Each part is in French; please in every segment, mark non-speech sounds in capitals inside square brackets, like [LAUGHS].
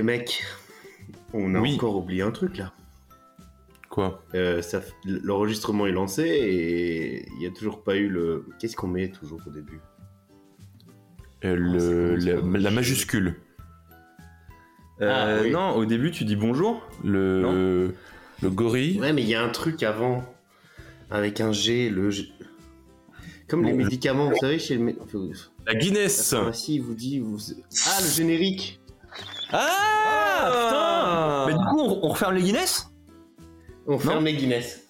Les mecs, on a Oui. encore oublié un truc là. Quoi Euh, L'enregistrement est lancé et il n'y a toujours pas eu le. Qu'est-ce qu'on met toujours au début? Euh, le- c'est la, la majuscule. Euh, Ah, oui. Non, au début, tu dis bonjour. Le, le gorille. Ouais, mais il y a un truc avant avec un G, le G. Comme les médicaments, vous savez, chez le La la Guinness pharmacie, il vous dit. Vous... Ah, le générique Ah, putain Mais du coup, on, on referme les Guinness? On ferme les Guinness.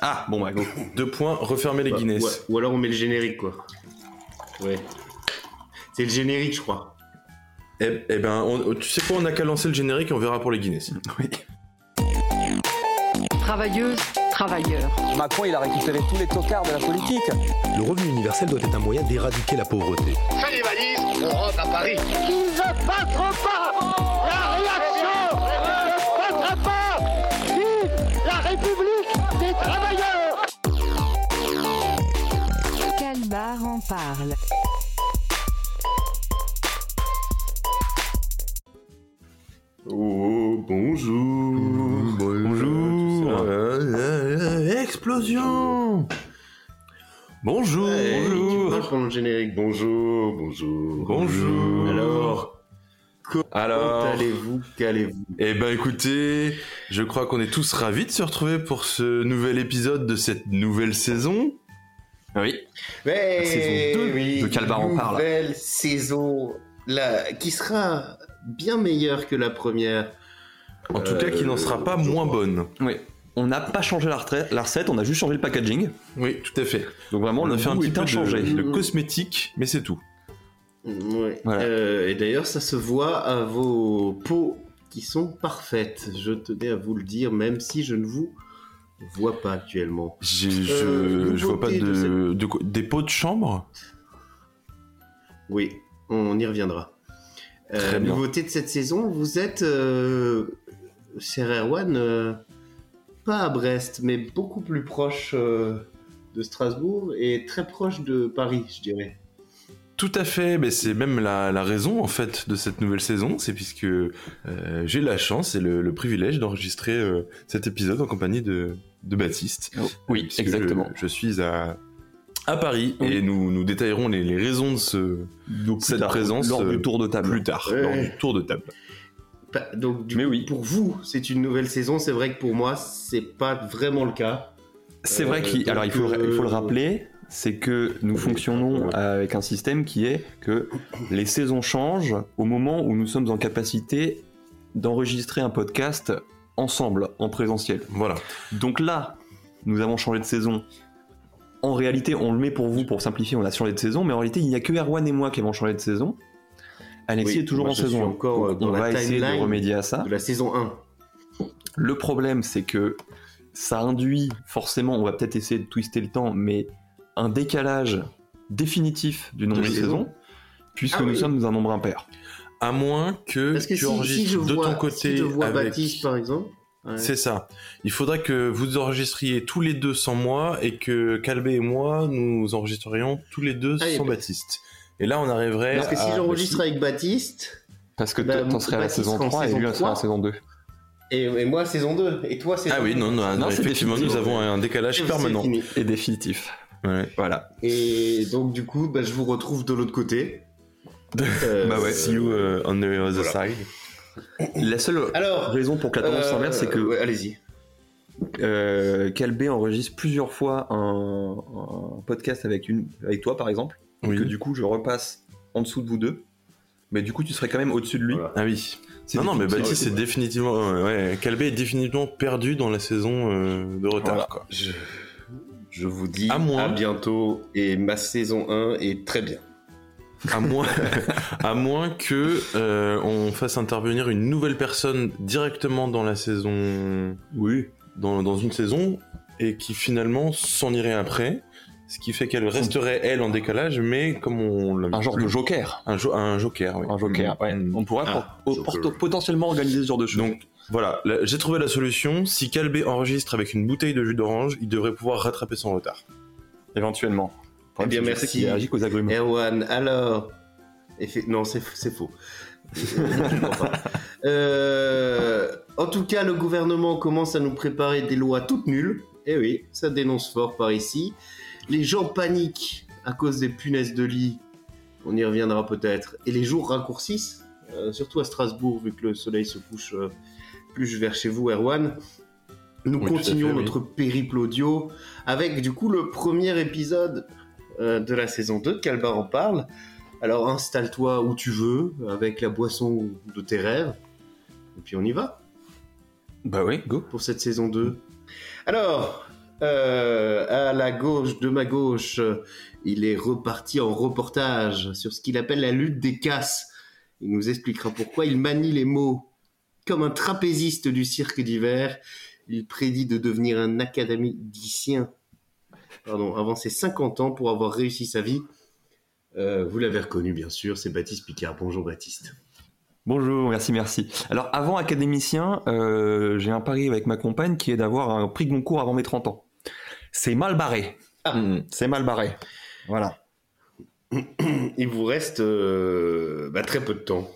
Ah, bon, bah, go. [LAUGHS] Deux points, refermer les Bah, Guinness. ouais, Ou alors on met le générique, quoi. Ouais. C'est le générique, je crois. Eh, eh ben, on- tu sais quoi, on a qu'à lancer le générique et on verra pour les Guinness. [LAUGHS] Oui. Travailleuses, travailleurs. Macron, il a récupéré tous les tocards de la politique. Le revenu universel doit être un moyen d'éradiquer la pauvreté. Fais les valises, on rentre à Paris. Passeront pas La réaction ne passera pas Vive la République des travailleurs Calbar en parle? Oh, bonjour. Bonjour. Euh, explosion. Bonjour. Ouais, Tu bonjour. parles pendant le générique. Bonjour, bonjour. Bonjour. Alors, comment Alors. allez-vous? Qu'allez-vous? Eh ben écoutez, je crois qu'on est tous ravis de se retrouver pour ce nouvel épisode de cette nouvelle saison. Oui. Ouais, saison deux oui, de Calbar en parle. Nouvelle saison là, qui sera bien meilleure que la première. En tout Euh, cas, qui n'en sera pas je moins crois. bonne. Oui. On n'a pas changé la, retraite- la recette, on a juste changé le packaging. Oui, tout à fait. Donc vraiment, On le a fait un petit peu de, inchangé. de cosmétique, mais c'est tout. Ouais. Voilà. Euh, et d'ailleurs, ça se voit à vos peaux qui sont parfaites. Je tenais à vous le dire, même si je ne vous vois pas actuellement. Je, Euh, je vois pas de de, de des pots de chambre? Oui, on y reviendra. Euh, nouveauté de cette saison, vous êtes, euh, cher Erwan, euh, pas à Brest, mais beaucoup plus proche de Strasbourg et très proche de Paris, je dirais. Tout à fait, mais c'est même la, la raison en fait de cette nouvelle saison, c'est puisque euh, j'ai la chance et le, le privilège d'enregistrer euh, cet épisode en compagnie de, de Baptiste. Oh, oui, Puisque exactement. Je, je suis à, à Paris Oui. et nous, nous détaillerons les, les raisons de ce, Donc, cette tard, présence lors euh, du tour de table. plus tard, Ouais. lors du tour de table. Donc, du Mais coup, oui. pour vous, c'est une nouvelle saison. C'est vrai que pour moi, c'est pas vraiment le cas. C'est Euh, vrai qu'il alors il faut, donc, il faut le euh, rappeler, c'est que nous fonctionnons avec un système qui est que les saisons changent au moment où nous sommes en capacité d'enregistrer un podcast ensemble en présentiel. Voilà. Donc là, nous avons changé de saison. En réalité, on le met pour vous pour simplifier, on a changé de saison, mais en réalité, il n'y a que Erwan et moi qui avons changé de saison. Alexis Oui, est toujours en saison. encore, euh, Donc, dans on la va essayer de remédier à ça. De la saison 1. Le problème, c'est que ça induit forcément, on va peut-être essayer de twister le temps, mais un décalage définitif du nombre De de saisons. saisons, puisque Ah nous oui. sommes un nombre impair. À moins que Parce que tu si, si enregistres je de vois, ton côté si je vois avec... Baptiste, par exemple. ouais. C'est ça. Il faudrait que vous enregistriez tous les deux sans moi et que Calbé et moi, nous enregistrerions tous les deux Ah, sans bah- Baptiste. Et là, on arriverait Parce que si j'enregistre avec Baptiste, Parce que Bah, toi, t'en serais à la saison sera en 3 et lui, serait à la 3. saison 2. et, et moi saison 2, et toi saison Ah oui, non, non, Non, effectivement, nous avons un décalage permanent. Et définitif. Ouais. Voilà. Et donc du coup, bah, je vous retrouve de l'autre côté. Euh, Bah ouais, see you uh, on the other voilà. side. La seule Alors, raison pour que la tendance euh, s'inverse, c'est que ouais, allez-y. euh, Calbé enregistre plusieurs fois un, un podcast avec, une, avec toi, par exemple, et Oui. que du coup, je repasse en dessous de vous deux. Mais du coup, tu serais quand même au-dessus de lui. Voilà. Ah oui. Non, non, mais. Baptiste, c'est définitivement. Ouais, ouais, Calbé est définitivement perdu dans la saison euh, de retard. Voilà. Quoi. Je, je vous dis À bientôt et ma saison 1 est très bien. À moins, [LAUGHS] à moins que euh, on fasse intervenir une nouvelle personne directement dans la saison. Oui. Dans, dans une saison et qui finalement s'en irait après. Ce qui fait qu'elle resterait elle en décalage, mais comme on l'a Un genre de joker. un, jo- un joker. Oui. Un joker, ouais. Mm. On pourrait Ah, pour- joker. pour- potentiellement organiser ce genre de choses. Donc voilà, là, j'ai trouvé la solution. Si Calbé enregistre avec une bouteille de jus d'orange, il devrait pouvoir rattraper son retard. éventuellement. Eh bien, merci. aux agrumes. Erwan, alors. Non, c'est faux. [LAUGHS] Euh, en tout cas, le gouvernement commence à nous préparer des lois toutes nulles. Eh oui, ça dénonce fort par ici. Les gens paniquent à cause des punaises de lit. On y reviendra peut-être. Et les jours raccourcissent, euh, surtout à Strasbourg, vu que le soleil se couche euh, plus vers chez vous, Erwan. Nous Oui, continuons fait, oui. notre périple audio avec du coup le premier épisode euh, de la saison 2 de Calbar en parle. Alors installe-toi où tu veux, avec la boisson de tes rêves. Et puis on y va Bah oui, go. pour cette saison 2. Alors, euh, à la gauche, de ma gauche, il est reparti en reportage sur ce qu'il appelle la lutte des casses. Il nous expliquera pourquoi il manie les mots comme un trapéziste du cirque d'hiver. Il prédit de devenir un académicien pardon, avant ses 50 ans pour avoir réussi sa vie. Euh, vous l'avez reconnu, bien sûr, c'est Baptiste Picard. Bonjour Baptiste. Bonjour, merci, merci. Alors, avant académicien, euh, j'ai un pari avec ma compagne qui est d'avoir un prix Goncourt avant mes 30 ans. C'est mal barré. Ah. Mm, c'est mal barré. Voilà. Il vous reste euh, bah, très peu de temps.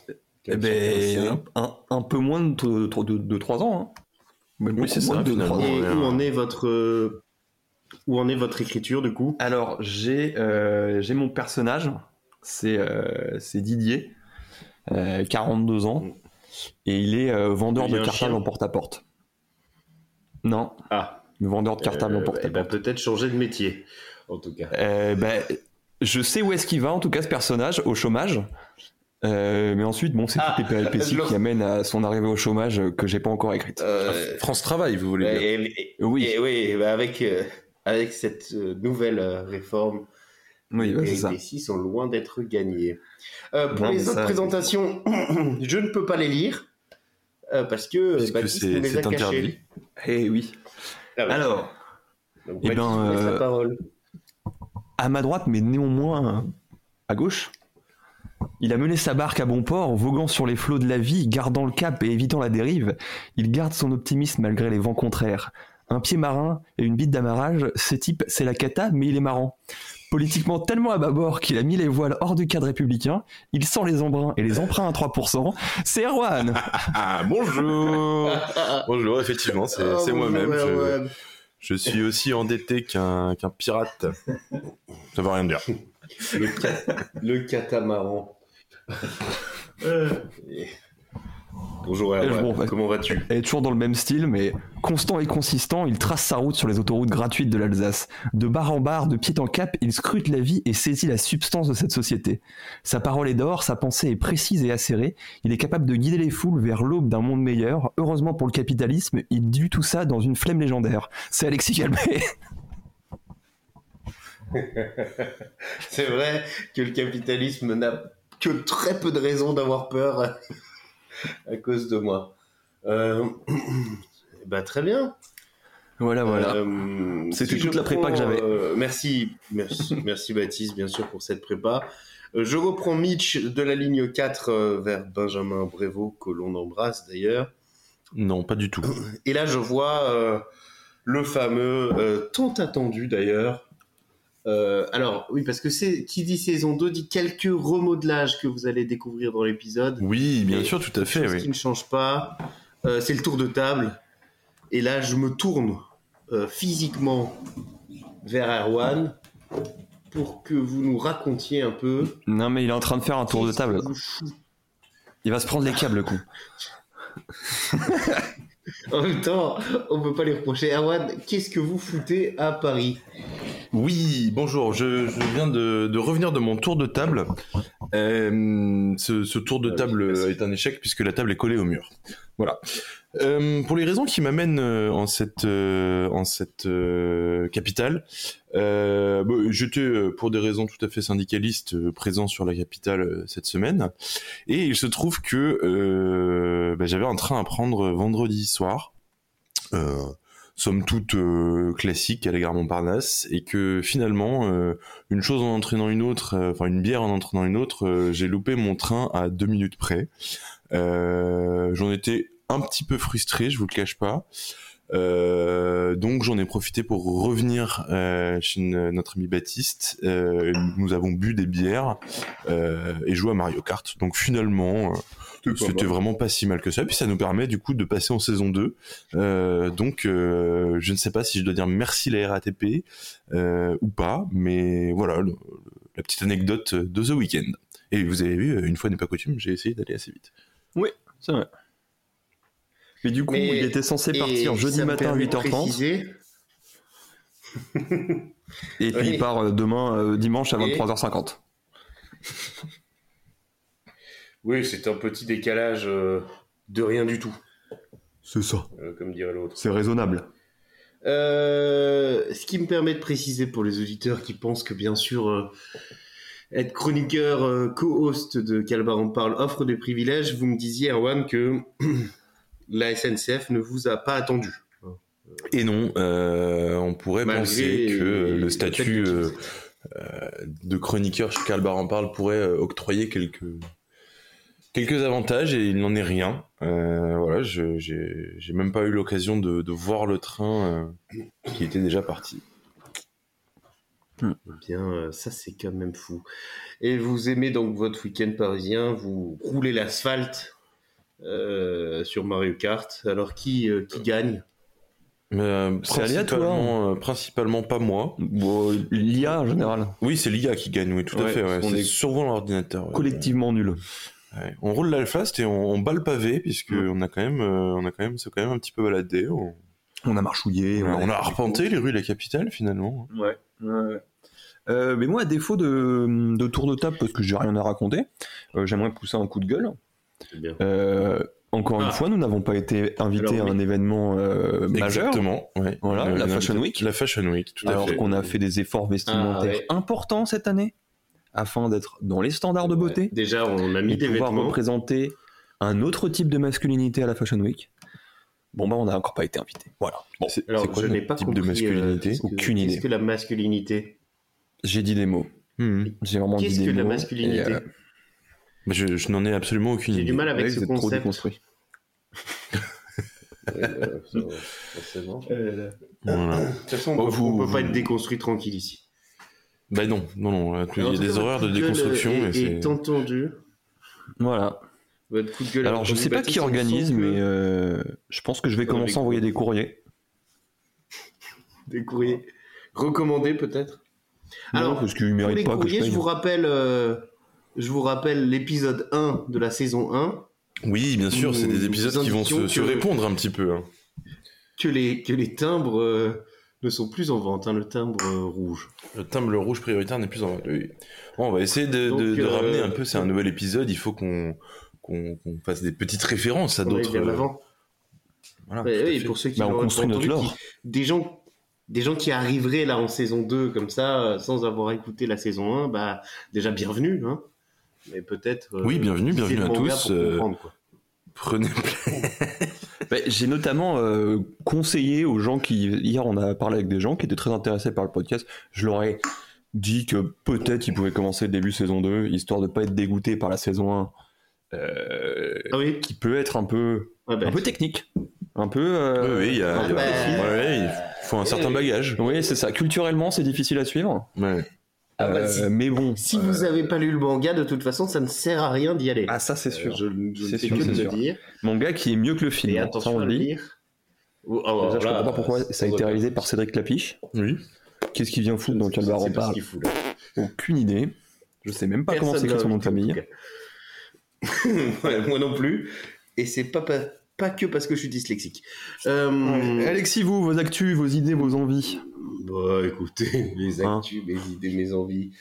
Eh ben, un, un peu moins de, de, de, 3 ans. Hein. Même Oui, c'est beaucoup ça, moins de finalement. trois ans. Et ouais, où ouais. en est votre euh, où en est votre écriture du coup? Alors, j'ai euh, j'ai mon personnage, c'est euh, c'est Didier, euh, 42 ans, et il est euh, vendeur Il de cartables en porte-à-porte. Non, Ah, vendeur de cartables en porte-à-porte. eh ben, peut-être changer de métier en tout cas. Euh, bah, je sais où est-ce qu'il va, en tout cas, ce personnage, au chômage. Euh, mais ensuite, bon, c'est Ah, toutes les péripéties [LAUGHS] qui amènent à son arrivée au chômage euh, que j'ai pas encore écrite. Euh, France Travail, vous voulez dire et, et- Oui. et oui, bah, avec euh, avec cette nouvelle réforme, Oui, ouais, les décis sont loin d'être gagnés. Euh, pour Non, les autres ça, présentations, [CLEARS THROAT] je ne peux pas les lire euh, parce que Baptiste c'est- interdit. Eh oui. Ah. Alors, Donc, eh ben, vous laisse la parole. à ma droite, mais néanmoins à gauche, il a mené sa barque à bon port, voguant sur les flots de la vie, gardant le cap et évitant la dérive. Il garde son optimisme malgré les vents contraires. Un pied marin et une bite d'amarrage, ce type, c'est la cata, mais il est marrant. Politiquement tellement à bâbord qu'il a mis les voiles hors du cadre républicain, il sent les embruns et les emprunts à 3%. C'est Erwan Ah, [LAUGHS] bonjour Bonjour, effectivement, c'est Oh, bonjour, moi-même. Je, suis aussi endetté qu'un qu'un pirate. Ça veut rien dire. Le, ca- le catamaran. [LAUGHS] Et- Bonjour Erwan, bon, bah- comment vas-tu? Elle est toujours dans le même style, mais constant et consistant, il trace sa route sur les autoroutes gratuites de l'Alsace. De bar en bar, de pied en cap, il scrute la vie et saisit la substance de cette société. Sa parole est d'or, sa pensée est précise et acérée. Il est capable de guider les foules vers l'aube d'un monde meilleur. Heureusement pour le capitalisme, il dut tout ça dans une flemme légendaire. C'est Alexis Calmet. [LAUGHS] [LAUGHS] C'est vrai que le capitalisme n'a que très peu de raisons d'avoir peur [LAUGHS] à cause de moi. Euh, [CLEARS THROAT] bah, très bien. voilà, voilà. Euh, C'était si toute la prépa que j'avais. euh, merci, merci, [LAUGHS] merci Baptiste, bien sûr, pour cette prépa. Je reprends Mitch de la ligne 4 euh, vers Benjamin Brévaux, que l'on embrasse d'ailleurs. Non, pas du tout. Et là, je vois le fameux, tant attendu d'ailleurs. Euh, alors, oui, parce que c'est qui dit saison 2 dit quelques remodelages que vous allez découvrir dans l'épisode. Oui, bien sûr, tout à fait, oui. qui ne change pas. Euh, c'est le tour de table. Et là, je me tourne euh, physiquement vers Erwan pour que vous nous racontiez un peu. Non, mais il est en train de faire un tour de table. Il va se prendre les câbles, le coup. [LAUGHS] En même temps, on peut pas les reprocher. Erwan, qu'est-ce que vous foutez à Paris? Oui, bonjour, je, je viens de, de revenir de mon tour de table. Euh, ce, ce tour de oui, table est un échec puisque la table est collée au mur. Voilà. Euh, pour les raisons qui m'amènent euh, en cette, euh, en cette euh, capitale, euh, bon, j'étais euh, pour des raisons tout à fait syndicalistes euh, présent sur la capitale euh, cette semaine, et il se trouve que euh, bah, j'avais un train à prendre vendredi soir. Euh, somme toute euh, classique à la gare Montparnasse et que finalement euh, une chose en entraînant une autre euh, enfin une bière en entraînant une autre euh, j'ai loupé mon train à deux minutes près Euh, j'en étais un petit peu frustré je vous le cache pas donc j'en ai profité pour revenir chez notre ami Baptiste. Nous avons bu des bières et joué à Mario Kart. Donc finalement, c'était vraiment pas si mal que ça. Puis ça nous permet du coup de passer en saison 2. Euh, donc euh, je ne sais pas si je dois dire merci la RATP euh, ou pas, mais voilà le- la petite anecdote de The Weeknd. Et vous avez vu, une fois n'est pas coutume, j'ai essayé d'aller assez vite. C'est vrai. Mais du coup, Mais- il était censé partir jeudi matin à permet de 8h30 préciser- et puis Oui. il part demain euh, dimanche à Et- 23h50. Oui, c'est un petit décalage euh, de rien du tout, C'est ça. euh, comme dirait l'autre. C'est raisonnable. Euh, ce qui me permet de préciser pour les auditeurs qui pensent que bien sûr euh, être chroniqueur euh, co-host de Calbar en parle offre des privilèges, vous me disiez Erwan que [CLEARS THROAT] la SNCF ne vous a pas attendu. Et non, euh, on pourrait Malgré penser que le statut euh, euh, de chroniqueur chez Calbar en parle pourrait euh, octroyer quelques quelques avantages et il n'en est rien. Euh, voilà, je j'ai même pas eu l'occasion de, de voir le train euh, qui était déjà parti. Eh bien, euh, ça c'est quand même fou. Et vous aimez donc votre week-end parisien, vous roulez l'asphalte euh, sur Mario Kart. Alors qui, euh, qui gagne? Euh, C'est aléatoire. principalement, euh, principalement pas moi. Bon, l'IA en général, Oui, c'est l'IA qui gagne, oui, tout à fait. ouais. C'est est souvent l'ordinateur. ouais. collectivement nul. Ouais. On roule l'Alfast et on, on bat le pavé puisque on a quand même, euh, on a quand même, c'est quand même un petit peu baladé. On, On a marchouillé. on a, on a arpenté les rues de la capitale finalement. Ouais. ouais. Euh, mais moi, à défaut de, de tour de table, parce que j'ai rien à raconter, euh, j'aimerais pousser un coup de gueule. Bien. Encore une Ah. fois, nous n'avons pas été invités Alors, à un événement euh, majeur, Exactement. Ouais. Voilà, Euh, la Fashion Week. La Fashion Week, tout à alors qu'on a fait des efforts vestimentaires Ah, ouais. importants cette année, afin d'être dans les standards de beauté Ouais. Déjà, on a mis des pouvoir vêtements. représenter un autre type de masculinité à la Fashion Week. Bon bah on n'a encore pas été invités. Voilà. Bon, C'est Alors, c'est quoi je n'ai pas type compris. de masculinité euh, qu'est-ce que- Aucune idée. Qu'est-ce que la masculinité j'ai dit des mots. Hmm. J'ai vraiment dit Qu'est-ce des que la mots, masculinité et, euh, Je, je n'en ai absolument aucune J'ai idée. du mal avec ouais, ce vous êtes trop concept. déconstruit. [LAUGHS] Euh, ça, forcément. De toute façon, Bon, on, on peut vous- pas être déconstruit tranquille ici. Bah non, non, non. euh, Il y a des horaires de déconstruction euh, et est, est entendu. Voilà. Votre coup de gueule. Alors je sais pas Baptiste, qui organise, que mais euh, je pense que je vais commencer à envoyer des courriers. [LAUGHS] des courriers recommandés peut-être. Non, Alors, parce qu'ils méritent pas que je courriers, je, paye. vous rappelle, euh, je vous rappelle l'épisode 1 de la saison 1 Oui, bien sûr, c'est des épisodes qui vont se, que- répondre un petit peu. hein. que les que les timbres euh, ne sont plus en vente, hein, le timbre euh, rouge. Le timbre rouge prioritaire n'est plus en vente. Oui. Bon, on va essayer de, Donc, de- de euh, ramener un peu. C'est un nouvel épisode. Il faut qu'on qu'on qu'on fasse des petites références à d'autres. euh. Voilà, Ouais, oui, pour ceux qui Bah, on construit notre entendu, qui- des gens des gens qui arriveraient là en saison 2 comme ça euh, sans avoir écouté la saison 1, bah déjà bienvenue hein. Mais peut-être euh, Oui, bienvenue, bienvenue à tous, pour euh. Prenez. [LAUGHS] Bah, J'ai notamment euh, conseillé aux gens qui hier on a parlé avec des gens qui étaient très intéressés par le podcast. Je leur ai dit que peut-être ils pouvaient commencer le début saison 2 histoire de pas être dégoûté par la saison 1 euh, Ah oui, qui peut être un peu Ouais, bah, un peu technique, un peu euh, oui, oui, il y a. Ah bah, ouais, il faut un certain oui. bagage. oui, c'est ça. Culturellement, c'est difficile à suivre. Ouais. Ah bah, Euh, si- mais bon. si vous avez pas lu le manga, de toute façon, ça ne sert à rien d'y aller. Ah, ça, c'est sûr. Euh, je, je ne C'est sûr, que c'est de sûr. dire. Manga qui est mieux que le film. Et hein, ça, attention on à le lire. Oh, oh, Déjà, je là, comprends pas pourquoi ça a été réalisé par Cédric Clapiche. Oui. Qu'est-ce qu'il vient foutre dans ne sais en parle qu'il fout, là. Aucune idée. Je sais même pas comment Personne s'écrit son nom de famille. [LAUGHS] Ouais, moi non plus. Et c'est pas, pas, que parce que je suis dyslexique. Euh, Alexis, vous, vos actus, vos idées, vos envies. Bah écoutez, [LAUGHS] les Hein. actus, mes idées, mes envies.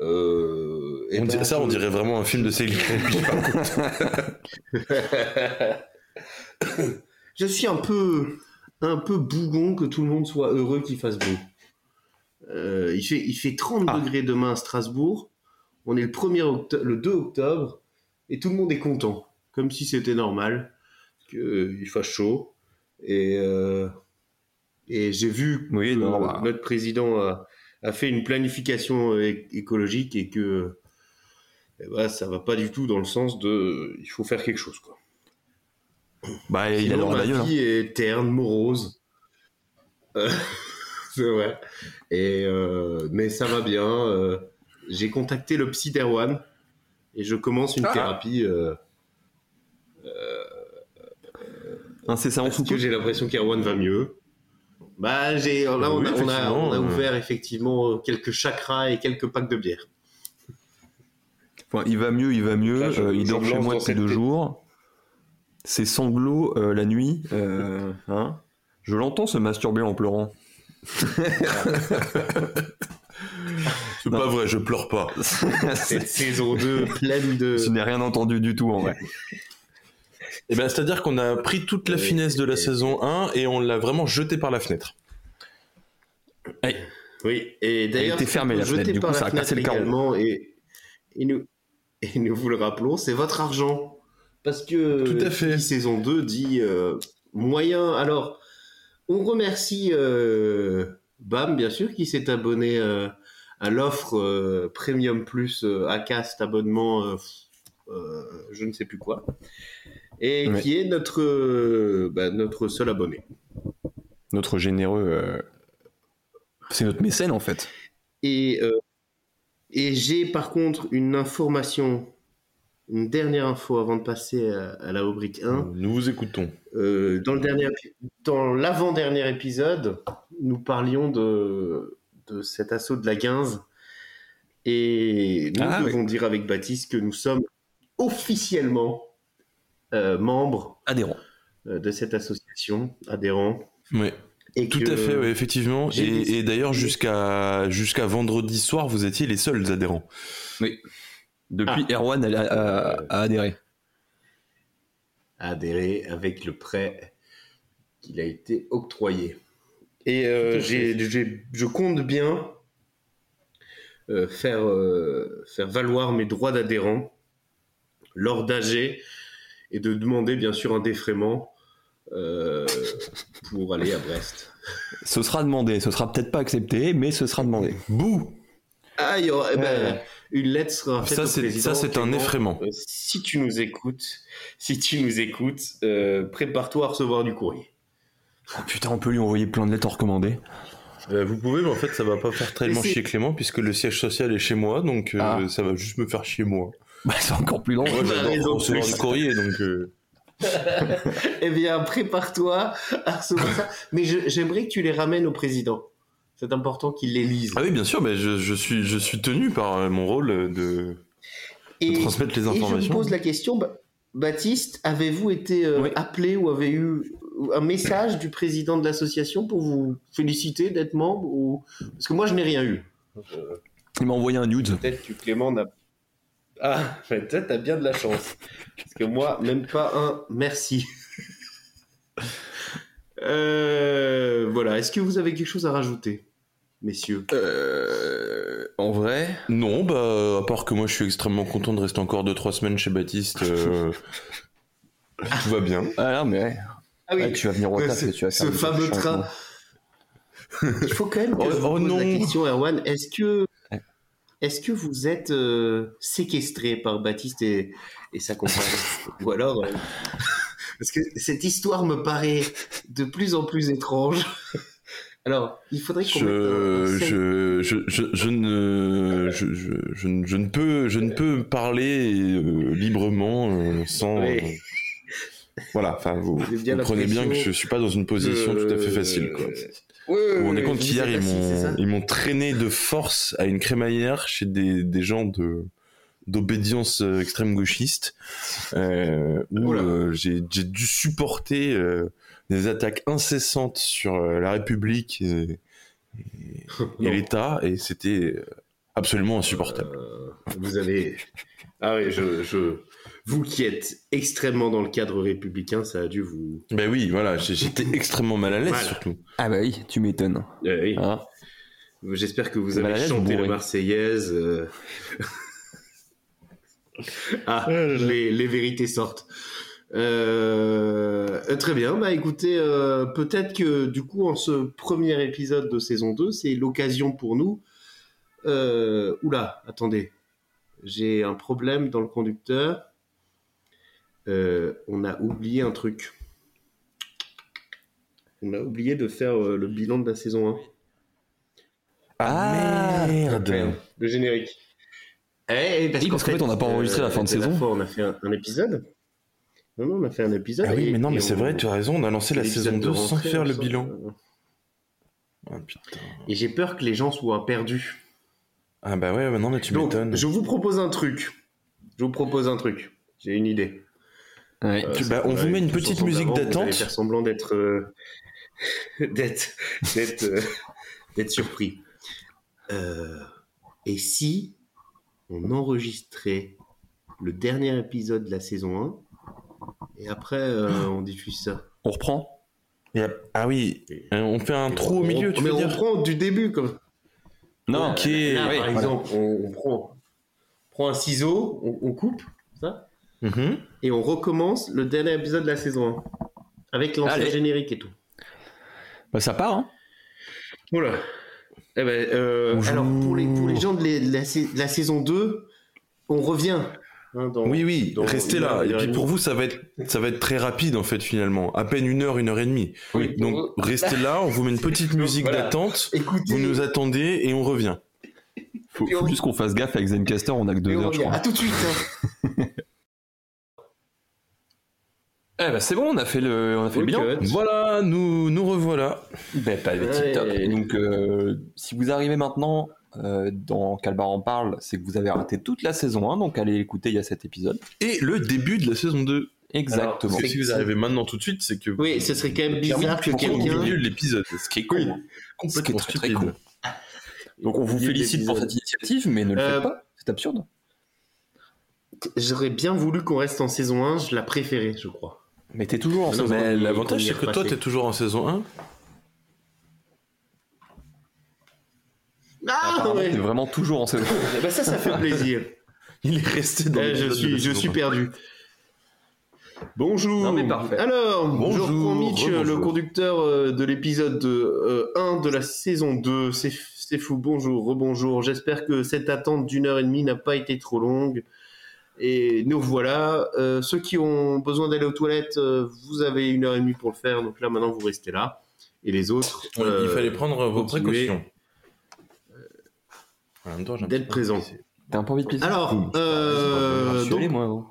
Euh, eh On ben, dirait- ça, on dirait vraiment un film de Céline [LAUGHS] [LAUGHS] je suis un peu, un peu bougon que tout le monde soit heureux qu'il fasse beau. Euh, il, fait, il fait 30 Ah. degrés demain à Strasbourg. On est le, 1er octo- le 2 octobre et tout le monde est content. Comme si c'était normal qu'il fasse chaud. Et, euh, et j'ai vu Oui, que non, bah. notre président a, a fait une planification euh, écologique et que eh ben, ça va pas du tout dans le sens de il faut faire quelque chose. Quoi. Bah, il a Sinon, ma d'ailleurs. vie est terne, morose. Euh, [LAUGHS] c'est vrai. Et, euh, mais ça va bien. euh, J'ai contacté le psy d'Erwan et je commence une Ah. thérapie euh, Incessamment parce sous que j'ai l'impression qu'Erwan va mieux. Bah, j'ai, là, on, Oui, a, on, a, effectivement, on a euh. ouvert effectivement quelques chakras et quelques packs de bière. Enfin, il va mieux, il va mieux. Là, je- euh, il dort chez moi depuis deux jours. Ses sanglots euh, la nuit. euh, [LAUGHS] hein je l'entends se masturber en pleurant. C'est pas vrai, je pleure pas. Cette saison 2 pleine de. Je n'ai rien entendu du tout en vrai. [LAUGHS] Et ben, c'est-à-dire qu'on a pris toute la finesse de la saison 1 et on l'a vraiment jeté par la fenêtre. Oui, et d'ailleurs, était fermée, la jeté fenêtre, du par coup, la ça a cassé fenêtre le carreau. également, Et, et, nous, et nous vous le rappelons, c'est votre argent. Parce que Tout à fait. saison 2 dit euh, moyen. Alors, on remercie euh, Bam, bien sûr, qui s'est abonné euh, à l'offre euh, Premium Plus euh, Acast abonnement, euh, euh, je ne sais plus quoi, et Ouais. qui est notre, euh, bah, notre seul abonné. Notre généreux. euh, C'est notre mécène en fait. Et, euh, et j'ai par contre une information, une dernière info avant de passer à, à la rubrique 1. Nous vous écoutons. Euh, dans le dernier, épi- dans l'avant-dernier épisode, nous parlions de, de cet assaut de la 15. Et nous Ah, devons dire avec Baptiste que nous sommes officiellement euh, membres Adhérent. euh, de cette association, adhérents. Ouais. Et Tout à fait, ouais, effectivement. Et, d'ailleurs, jusqu'à jusqu'à vendredi soir, vous étiez les seuls adhérents. Depuis, Erwan a, a- a adhéré. adhérer avec le prêt qu'il a été octroyé. Et euh, je compte bien euh, faire, euh, faire valoir mes droits d'adhérent lors d'AG et de demander bien sûr un défraiement euh, pour aller à Brest. Ce sera demandé. Ce sera peut-être pas accepté, mais ce sera demandé. Bouh Ah, il y aura, eh ben, Ouais. une lettre sera faite Ça, au c'est- président. ça, c'est un effraiement. euh, si tu nous écoutes, si tu nous écoutes, euh, prépare-toi à recevoir du courrier. Oh, putain, on peut lui envoyer plein de lettres recommandées. Euh, Vous pouvez, mais en fait, ça va pas faire tellement chier Clément, puisque le siège social est chez moi, donc euh, Ah. ça va juste me faire chier moi. Bah, c'est encore plus long. Moi, j'adore recevoir du courrier, donc... euh, [LAUGHS] Eh bien, prépare-toi à recevoir ça. Mais j'aimerais que tu les ramènes au président. C'est important qu'il les lise. Ah oui, bien sûr, mais je, je suis, je suis tenu par euh, mon rôle de, de transmettre les et je me informations. pose la question, Ba- Baptiste, avez-vous été euh, Oui. appelé ou avez eu un message du président de l'association pour vous féliciter d'être membre ou... Parce que moi, je n'ai rien eu. Il m'a envoyé un nude. Peut-être que Clément n'a... Ah, peut-être t'as bien de la chance. Parce que moi, même pas un merci. Euh, voilà, est-ce que vous avez quelque chose à rajouter, messieurs? Euh, en vrai, Non, bah, à part que moi, je suis extrêmement content de rester encore 2-3 semaines chez Baptiste. euh, tout va bien. [LAUGHS] ah non, mais ouais. Ah Ouais, tu vas venir au taf ce- et tu vas faire ce fameux train. Il faut quand même que Oh- je vous oh pose la non. question, Erwan. Est-ce que. Est-ce que vous êtes euh, séquestré par Baptiste et, et sa compagne Ou alors, euh, [LAUGHS] parce que cette histoire me paraît de plus en plus étrange. [LAUGHS] Alors, il faudrait qu'on Je, je, je, je, je ne, je, je, je, ne- je ne peux, je ne peux parler euh, librement sans. Oui. voilà, enfin, vous, comprenez bien que je suis pas dans une position tout à fait facile, quoi. Ouais, ouais, Vous vous rendez compte qu'hier, ils m'ont, ils m'ont traîné de force à une crémaillère chez des, des gens de, d'obédience euh, extrême gauchiste, euh, où euh, j'ai, j'ai dû supporter euh, des attaques incessantes sur euh, la République et, et- et Non. l'État, et c'était absolument insupportable. Euh, vous avez. Ah oui, je, je... vous qui êtes extrêmement dans le cadre républicain, ça a dû vous. Ben oui, voilà, j'étais extrêmement mal à l'aise Voilà. surtout. Ah bah oui, tu m'étonnes. Euh, oui. Hein J'espère que vous avez chanté bourré. la Marseillaise. euh. [LAUGHS] ah, les, les vérités sortent. Euh, euh, très bien, bah écoutez, euh, peut-être que du coup, en ce premier épisode de saison 2, c'est l'occasion pour nous. Euh, oula, attendez, j'ai un problème dans le conducteur. Euh, on a oublié un truc. On a oublié de faire euh, le bilan de la saison 1. Ah, merde. Le générique. Eh, Oui, parce qu'en fait, on n'a pas enregistré la fin de saison. fois, on a fait un, un épisode. Non, non, on a fait un épisode. Ah oui, et- mais non, mais c'est vrai, tu as raison, on a lancé la saison de 2 sans faire le bilan. Ah putain. Et j'ai peur que les gens soient perdus. Ah bah ouais, ouais, non, mais tu Donc, m'étonnes. je vous propose un truc. Je vous propose un truc. J'ai une idée. Ouais. Euh, bah, on vous met une petite musique d'attente. faire semblant d'être euh, [LAUGHS] d'être d'être euh, d'être surpris. Euh, et si on enregistrait le dernier épisode de la saison 1 et après euh, on diffuse ça? On reprend? A- Ah oui, on fait un trou au milieu, On- tu mais veux on dire? prend du début comme Non, Ok. Par exemple on, on prend prend un ciseau on, on coupe ça? Mhm. et on recommence le dernier épisode de la saison 1 avec l'ancien générique et tout Bah, ça part, hein Voilà. Eh ben, euh, alors, pour les, pour les gens de, les- de la, sa- de la saison 2, on revient. hein, dans- Oui, oui, dans restez là. heure, Et puis pour vous, ça va être, ça va être très rapide en fait finalement. À peine une heure, une heure et demie. Oui. Donc restez là, on vous met une [LAUGHS] petite musique Voilà. d'attente. Écoutez, Vous nous attendez et on revient. Faut, faut on- juste qu'on fasse gaffe avec Zencaster, on a que deux heures, je crois. À tout de suite. hein. [LAUGHS] Eh bah, c'est bon, on a fait le, on a fait le Au bilan. cut. Voilà, nous nous revoilà. Ben, pas top. Donc, euh, si vous arrivez maintenant euh, dans Calbar en parle, c'est que vous avez raté toute la saison 1, donc allez écouter, il y a cet épisode. Et le début de la saison 2. Exactement. Parce que C'est- si vous arrivez maintenant tout de suite, c'est que Oui, ce serait quand même bizarre que au quelqu'un. milieu de l'épisode. Ce qui est con. Oui. hein. Ce qui est Complètement très, très stupide. con. Donc, on vous félicite pour cette initiative, mais ne le Euh, faites pas. C'est absurde. J'aurais bien voulu qu'on reste en saison 1, je la préférais, je crois. Mais t'es toujours en non, saison mais- Mais on- l'avantage, on y c'est que toi, t'es toujours en saison 1. Ah ouais. T'es vraiment toujours en saison Eh ben, ça, ça fait plaisir. [LAUGHS] Il est resté dans Eh, je suis, je suis 1. perdu. Bonjour. Non, mais parfait. Alors, Bonjour, reprends Mitch, rebonjour. le conducteur euh, de l'épisode euh, 1 de la saison 2. C'est c'est fou. Bonjour, rebonjour. J'espère que cette attente d'une heure et demie n'a pas été trop longue. Et nous voilà. Euh, ceux qui ont besoin d'aller aux toilettes, euh, vous avez une heure et demie pour le faire. Donc là, maintenant, vous restez là. Et les autres, Ouais, euh, il fallait prendre vos précautions. En même temps, d'être présent. T'as un peu envie de pisser? Alors, Mmh. euh, Je suis allé, donc- moi. oh.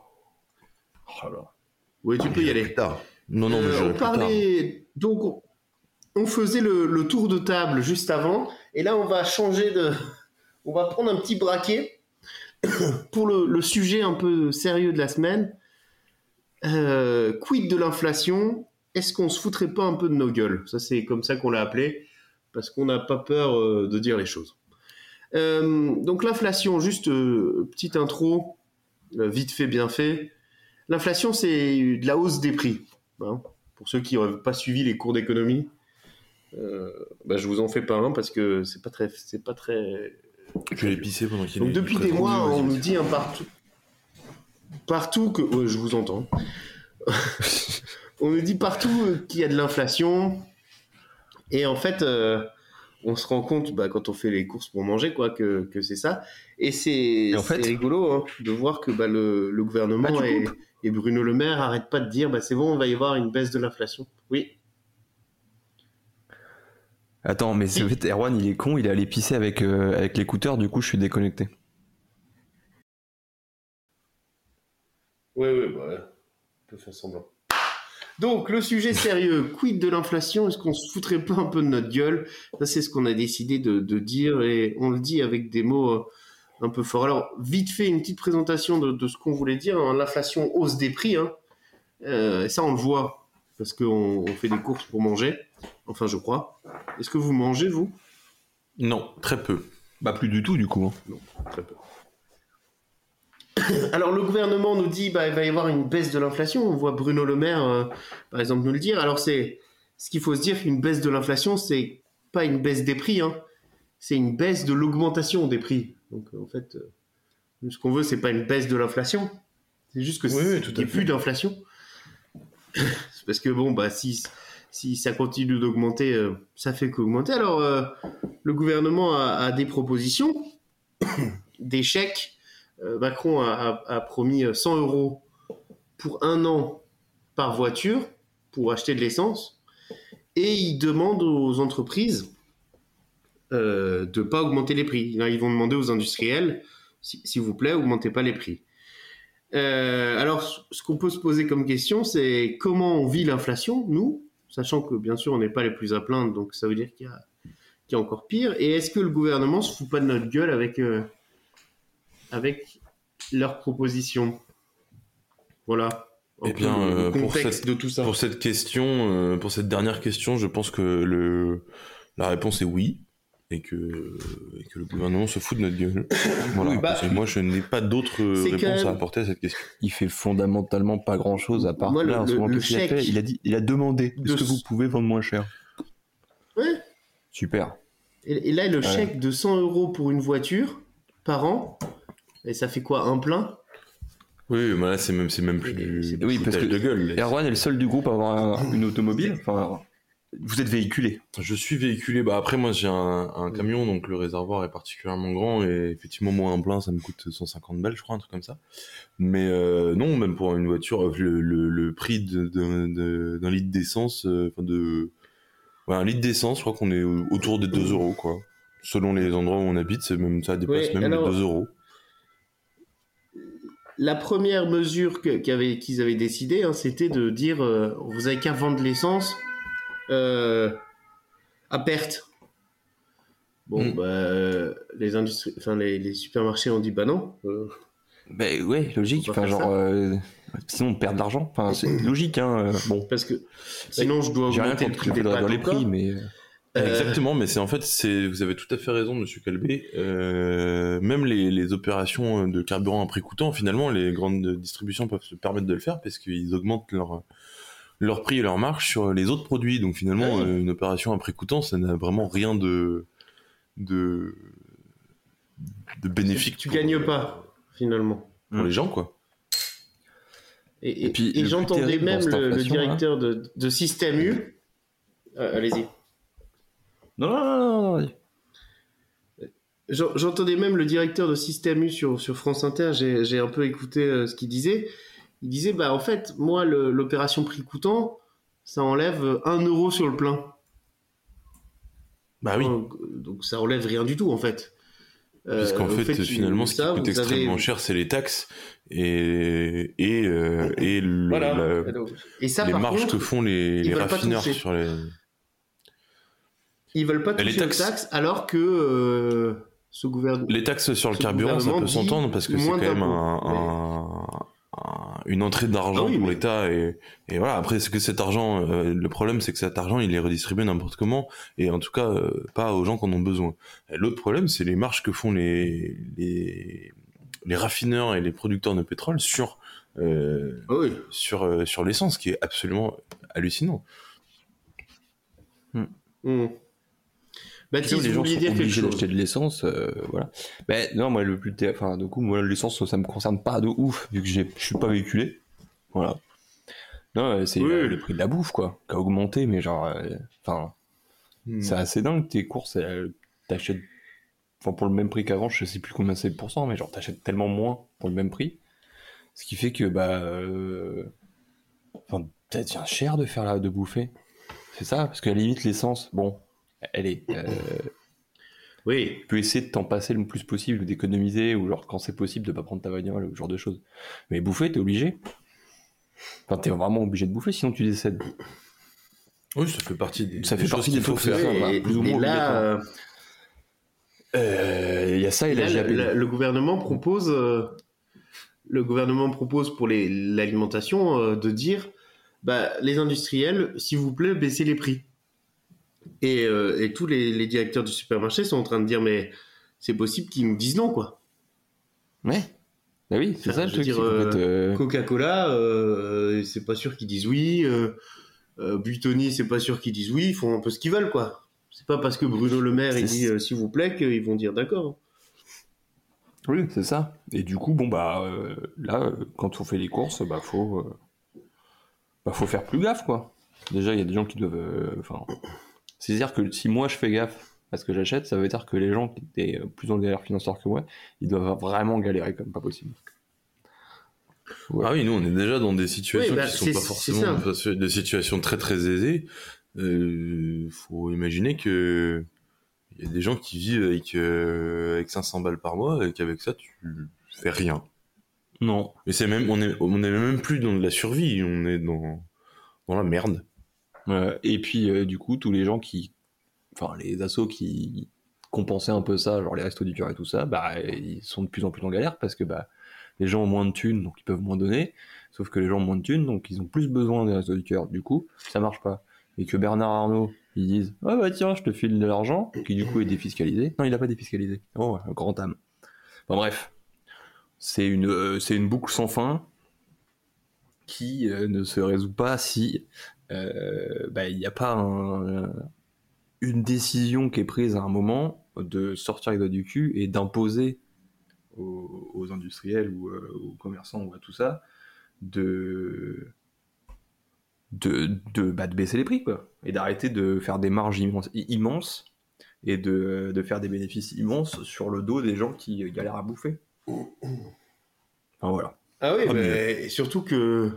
oui, tu peux y aller. Non, non, mais Euh, je on parlait donc on- on faisait le, le tour de table juste avant et là on va changer de [LAUGHS] on va prendre un petit braquet [COUGHS] pour le, sujet un peu sérieux de la semaine Euh, quid de l'inflation? Est-ce qu'on se foutrait pas un peu de nos gueules? Ça c'est comme ça qu'on l'a appelé parce qu'on n'a pas peur euh, de dire les choses. Euh, donc l'inflation juste petite intro vite fait bien fait. L'inflation c'est de la hausse des prix Hein, pour ceux qui n'auraient pas suivi les cours d'économie, bah, je vous en fais pas un parce que c'est pas très, c'est pas très. Je vais pisser pendant qu'il Donc est depuis des mois, Vas-y, on nous dit un partout, partout que, ouais, je vous entends. [LAUGHS] on nous dit partout qu'il y a de l'inflation, et en fait, euh, on se rend compte bah, quand on fait les courses pour manger, quoi, que, que c'est ça. Et c'est, en fait- c'est rigolo hein, de voir que bah, le, le gouvernement Ah, tu et, Bruno Le Maire arrêtent pas de dire, bah, c'est bon, on va y avoir une baisse de l'inflation. Oui. Attends, mais c'est en fait, Erwan, il est con, il est allé pisser avec, euh, avec l'écouteur, du coup, je suis déconnecté. Oui, oui, bah, ouais. on peut faire semblant. Donc, le sujet sérieux, [LAUGHS] quid de l'inflation? Est-ce qu'on se foutrait pas un peu de notre gueule? Ça, c'est ce qu'on a décidé de, de dire et on le dit avec des mots euh, un peu forts. Alors, vite fait, une petite présentation de, de ce qu'on voulait dire. hein. L'inflation hausse des prix. Hein. Euh, et ça, on le voit parce qu'on on fait des courses pour manger. Enfin, je crois. Est-ce que vous mangez, vous? Non, très peu. Bah, plus du tout, du coup. hein. Très peu. [COUGHS] Alors le gouvernement nous dit bah il va y avoir une baisse de l'inflation. On voit Bruno Le Maire euh, par exemple nous le dire. Alors c'est ce qu'il faut se dire qu'une baisse de l'inflation c'est pas une baisse des prix, hein. c'est une baisse de l'augmentation des prix. Donc en fait euh, ce qu'on veut c'est pas une baisse de l'inflation, c'est juste que Oui, oui, tout à qu'il y ait fait. plus d'inflation. [COUGHS] Parce que bon bah si si ça continue d'augmenter, euh, ça fait qu'augmenter. Alors euh, le gouvernement a, des propositions, [COUGHS] des chèques. Euh, Macron a, promis 100 euros pour un an par voiture pour acheter de l'essence. et ils demandent aux entreprises de pas augmenter les prix. Ils vont demander aux industriels, si- s'il vous plaît, augmentez pas les prix. Alors, ce qu'on peut se poser comme question, c'est comment on vit l'inflation, nous, sachant que bien sûr, on n'est pas les plus à plaindre, donc ça veut dire qu'il y a, qu'il y a encore pire. Et est-ce que le gouvernement se fout pas de notre gueule avec, euh, avec leurs propositions? Voilà. Eh bien, euh, pour contexte cette- de tout ça. Pour cette question, euh, pour cette dernière question, je pense que le, la réponse est oui. Et que, et que le gouvernement se fout de notre gueule. [LAUGHS] Voilà. bah, moi, je n'ai pas d'autres réponses même- à apporter à cette question. Il fait fondamentalement pas grand chose à part Moi, le- là, en ce le- moment, le qu'est-ce qu'il a chèque fait? Il a dit, il a demandé de est-ce que vous pouvez vendre moins cher? Ouais. Super. Et, et là, le Ouais. chèque de 100 euros pour une voiture par an, et ça fait quoi Un plein? Oui, mais là, c'est même, c'est même plus du, oui, parce que de gueule. Erwan est le seul du groupe à avoir un- une automobile. Enfin, vous êtes véhiculé. Je suis véhiculé. Bah après, moi, j'ai un, un camion, donc le réservoir est particulièrement grand et effectivement, moi, un plein, ça me coûte 150 balles, je crois, un truc comme ça. Mais euh, non, même pour une voiture, le, le, le prix de- de- de- d'un litre d'essence, euh, enfin de, ouais, un litre d'essence, je crois qu'on est au- autour des 2 euros, quoi. Selon les endroits où on habite, c'est même ça dépasse même alors- les 2 euros. La première mesure qu'ils avaient décidé, hein, c'était de dire euh, vous avez qu'à vendre l'essence à perte. Bon, Mm. bah, euh, les, industries, enfin, les, les supermarchés ont dit bah non. euh, Ben ouais, logique. Enfin, genre, euh, sinon on perd de l'argent. Enfin, c'est [LAUGHS] logique, hein. euh, Bon, parce que sinon, je dois j'ai rien augmenter le prix les prix, mais Euh, Exactement, mais c'est en fait, c'est, vous avez tout à fait raison, Monsieur Calvé. Euh, même les, les opérations de carburant à prix coûtant, finalement, les grandes distributions peuvent se permettre de le faire parce qu'ils augmentent leur leur prix et leur marge sur les autres produits. Donc finalement, Ah euh, une opération à prix coûtant, ça n'a vraiment rien de de de bénéfique. tu pour- gagnes pas finalement. pour les gens, quoi. Et, et, Et puis, et le plus j'entendais même le, directeur de, de Système U. Euh, Allez-y. non, non, non, non, non. J'en- J'entendais même le directeur de Système U sur, sur France Inter, j'ai j'ai un peu écouté euh, ce qu'il disait. Il disait, bah en fait, moi, l'opération prix coûtant, ça enlève 1 euro sur le plein. Bah oui. Donc, donc ça enlève rien du tout, en fait. Euh, Parce qu'en au fait, finalement, ce qui ça, coûte extrêmement avez- cher, c'est les taxes et et euh, et le- Voilà. la- Et ça, les marges contre, que font les, les raffineurs sur les. ils veulent pas les toucher aux taxes- taxes, alors que euh, ce gouvernement... Les taxes sur le carburant, ça peut s'entendre parce que c'est quand même un- une entrée d'argent Ah oui, pour mais- l'État et, et voilà. Après, c'est que cet argent, euh, le problème, c'est que cet argent, il est redistribué n'importe comment et en tout cas euh, pas aux gens qui en ont besoin. L'autre problème, c'est les marges que font les, les les raffineurs et les producteurs de pétrole sur euh, Ah oui. sur euh, sur l'essence, qui est absolument hallucinant. Hmm. Baptiste, les gens sont obligés d'acheter de l'essence, euh, voilà. Ben non, moi le plus, enfin, du coup, moi l'essence, ça me concerne pas de ouf vu que je suis pas véhiculé, voilà. Non, euh, c'est Oui. le prix de la bouffe quoi, qui a augmenté, mais genre, euh, enfin, Hmm. c'est assez dingue tes courses, t'achètes, enfin pour le même prix qu'avant, je sais plus combien c'est de pourcents, mais genre t'achètes tellement moins pour le même prix, ce qui fait que bah, enfin, ça devient cher de faire la, de bouffer, c'est ça, parce qu'à la limite l'essence, bon, elle est. euh, Oui. tu peux essayer de t'en passer le plus possible, ou d'économiser, ou genre quand c'est possible de pas prendre ta bagnole, ou ce genre de choses. Mais bouffer, t'es obligé. Enfin, t'es vraiment obligé de bouffer, sinon tu décèdes. Oui, ça fait partie des, Ça fait choses partie qu'il des faut faire. et, plus ou et moins là, euh, Il y a ça et la là, le, gouvernement propose, euh, le gouvernement propose pour l'alimentation euh, de dire, bah, les industriels, s'il vous plaît, baissez les prix. Et, euh, et tous les, les directeurs du supermarché sont en train de dire, mais c'est possible qu'ils nous disent non, quoi. Ouais. Bah oui, c'est ça le je truc. veux dire, fait, euh, Coca-Cola, euh, c'est pas sûr qu'ils disent oui. Euh, euh, Buitoni, c'est pas sûr qu'ils disent oui. Ils font un peu ce qu'ils veulent, quoi. C'est pas parce que Bruno Le Maire il dit euh, s'il vous plaît qu'ils vont dire d'accord. Oui, c'est ça. Et du coup, bon, bah, euh, là, euh, quand on fait les courses, bah, faut, euh, bah, faut faire plus gaffe, quoi. Déjà, il y a des gens qui doivent, euh, enfin, c'est-à-dire que si moi je fais gaffe à ce que j'achète, ça veut dire que les gens qui étaient euh, plus en galère financière que moi, ils doivent vraiment galérer comme pas possible. Ouais. Ah oui, nous on est déjà dans des situations Oui, bah, qui sont pas forcément des situations très très aisées. euh, faut imaginer que il y a des gens qui vivent avec, euh, avec 500 balles par mois et qu'avec ça, tu fais rien. Non. Mais c'est même, on est, on est même plus dans de la survie, on est dans, dans la merde. Euh, et puis, euh, du coup, tous les gens qui. Enfin, les assos qui compensaient un peu ça, genre les restos du cœur et tout ça, bah, ils sont de plus en plus en galère parce que bah, les gens ont moins de thunes, donc ils peuvent moins donner. Sauf que les gens ont moins de thunes, donc ils ont plus besoin des restos du cœur. Du coup, ça marche pas. Et que Bernard Arnault, ils disent Ah bah tiens, je te file de l'argent, qui du coup est défiscalisé. Non, il a pas défiscalisé. Oh, grand âme. Enfin bref, c'est une, euh, c'est une boucle sans fin qui ne se résout pas si euh, bah, il n'y a pas un- une décision qui est prise à un moment de sortir les doigts du cul et d'imposer aux, aux industriels ou euh, aux commerçants ou à tout ça de de, de, bah, de baisser les prix quoi et d'arrêter de faire des marges immenses, immenses et de, de faire des bénéfices immenses sur le dos des gens qui galèrent à bouffer. Enfin voilà. Ah oui, Ah, mais surtout que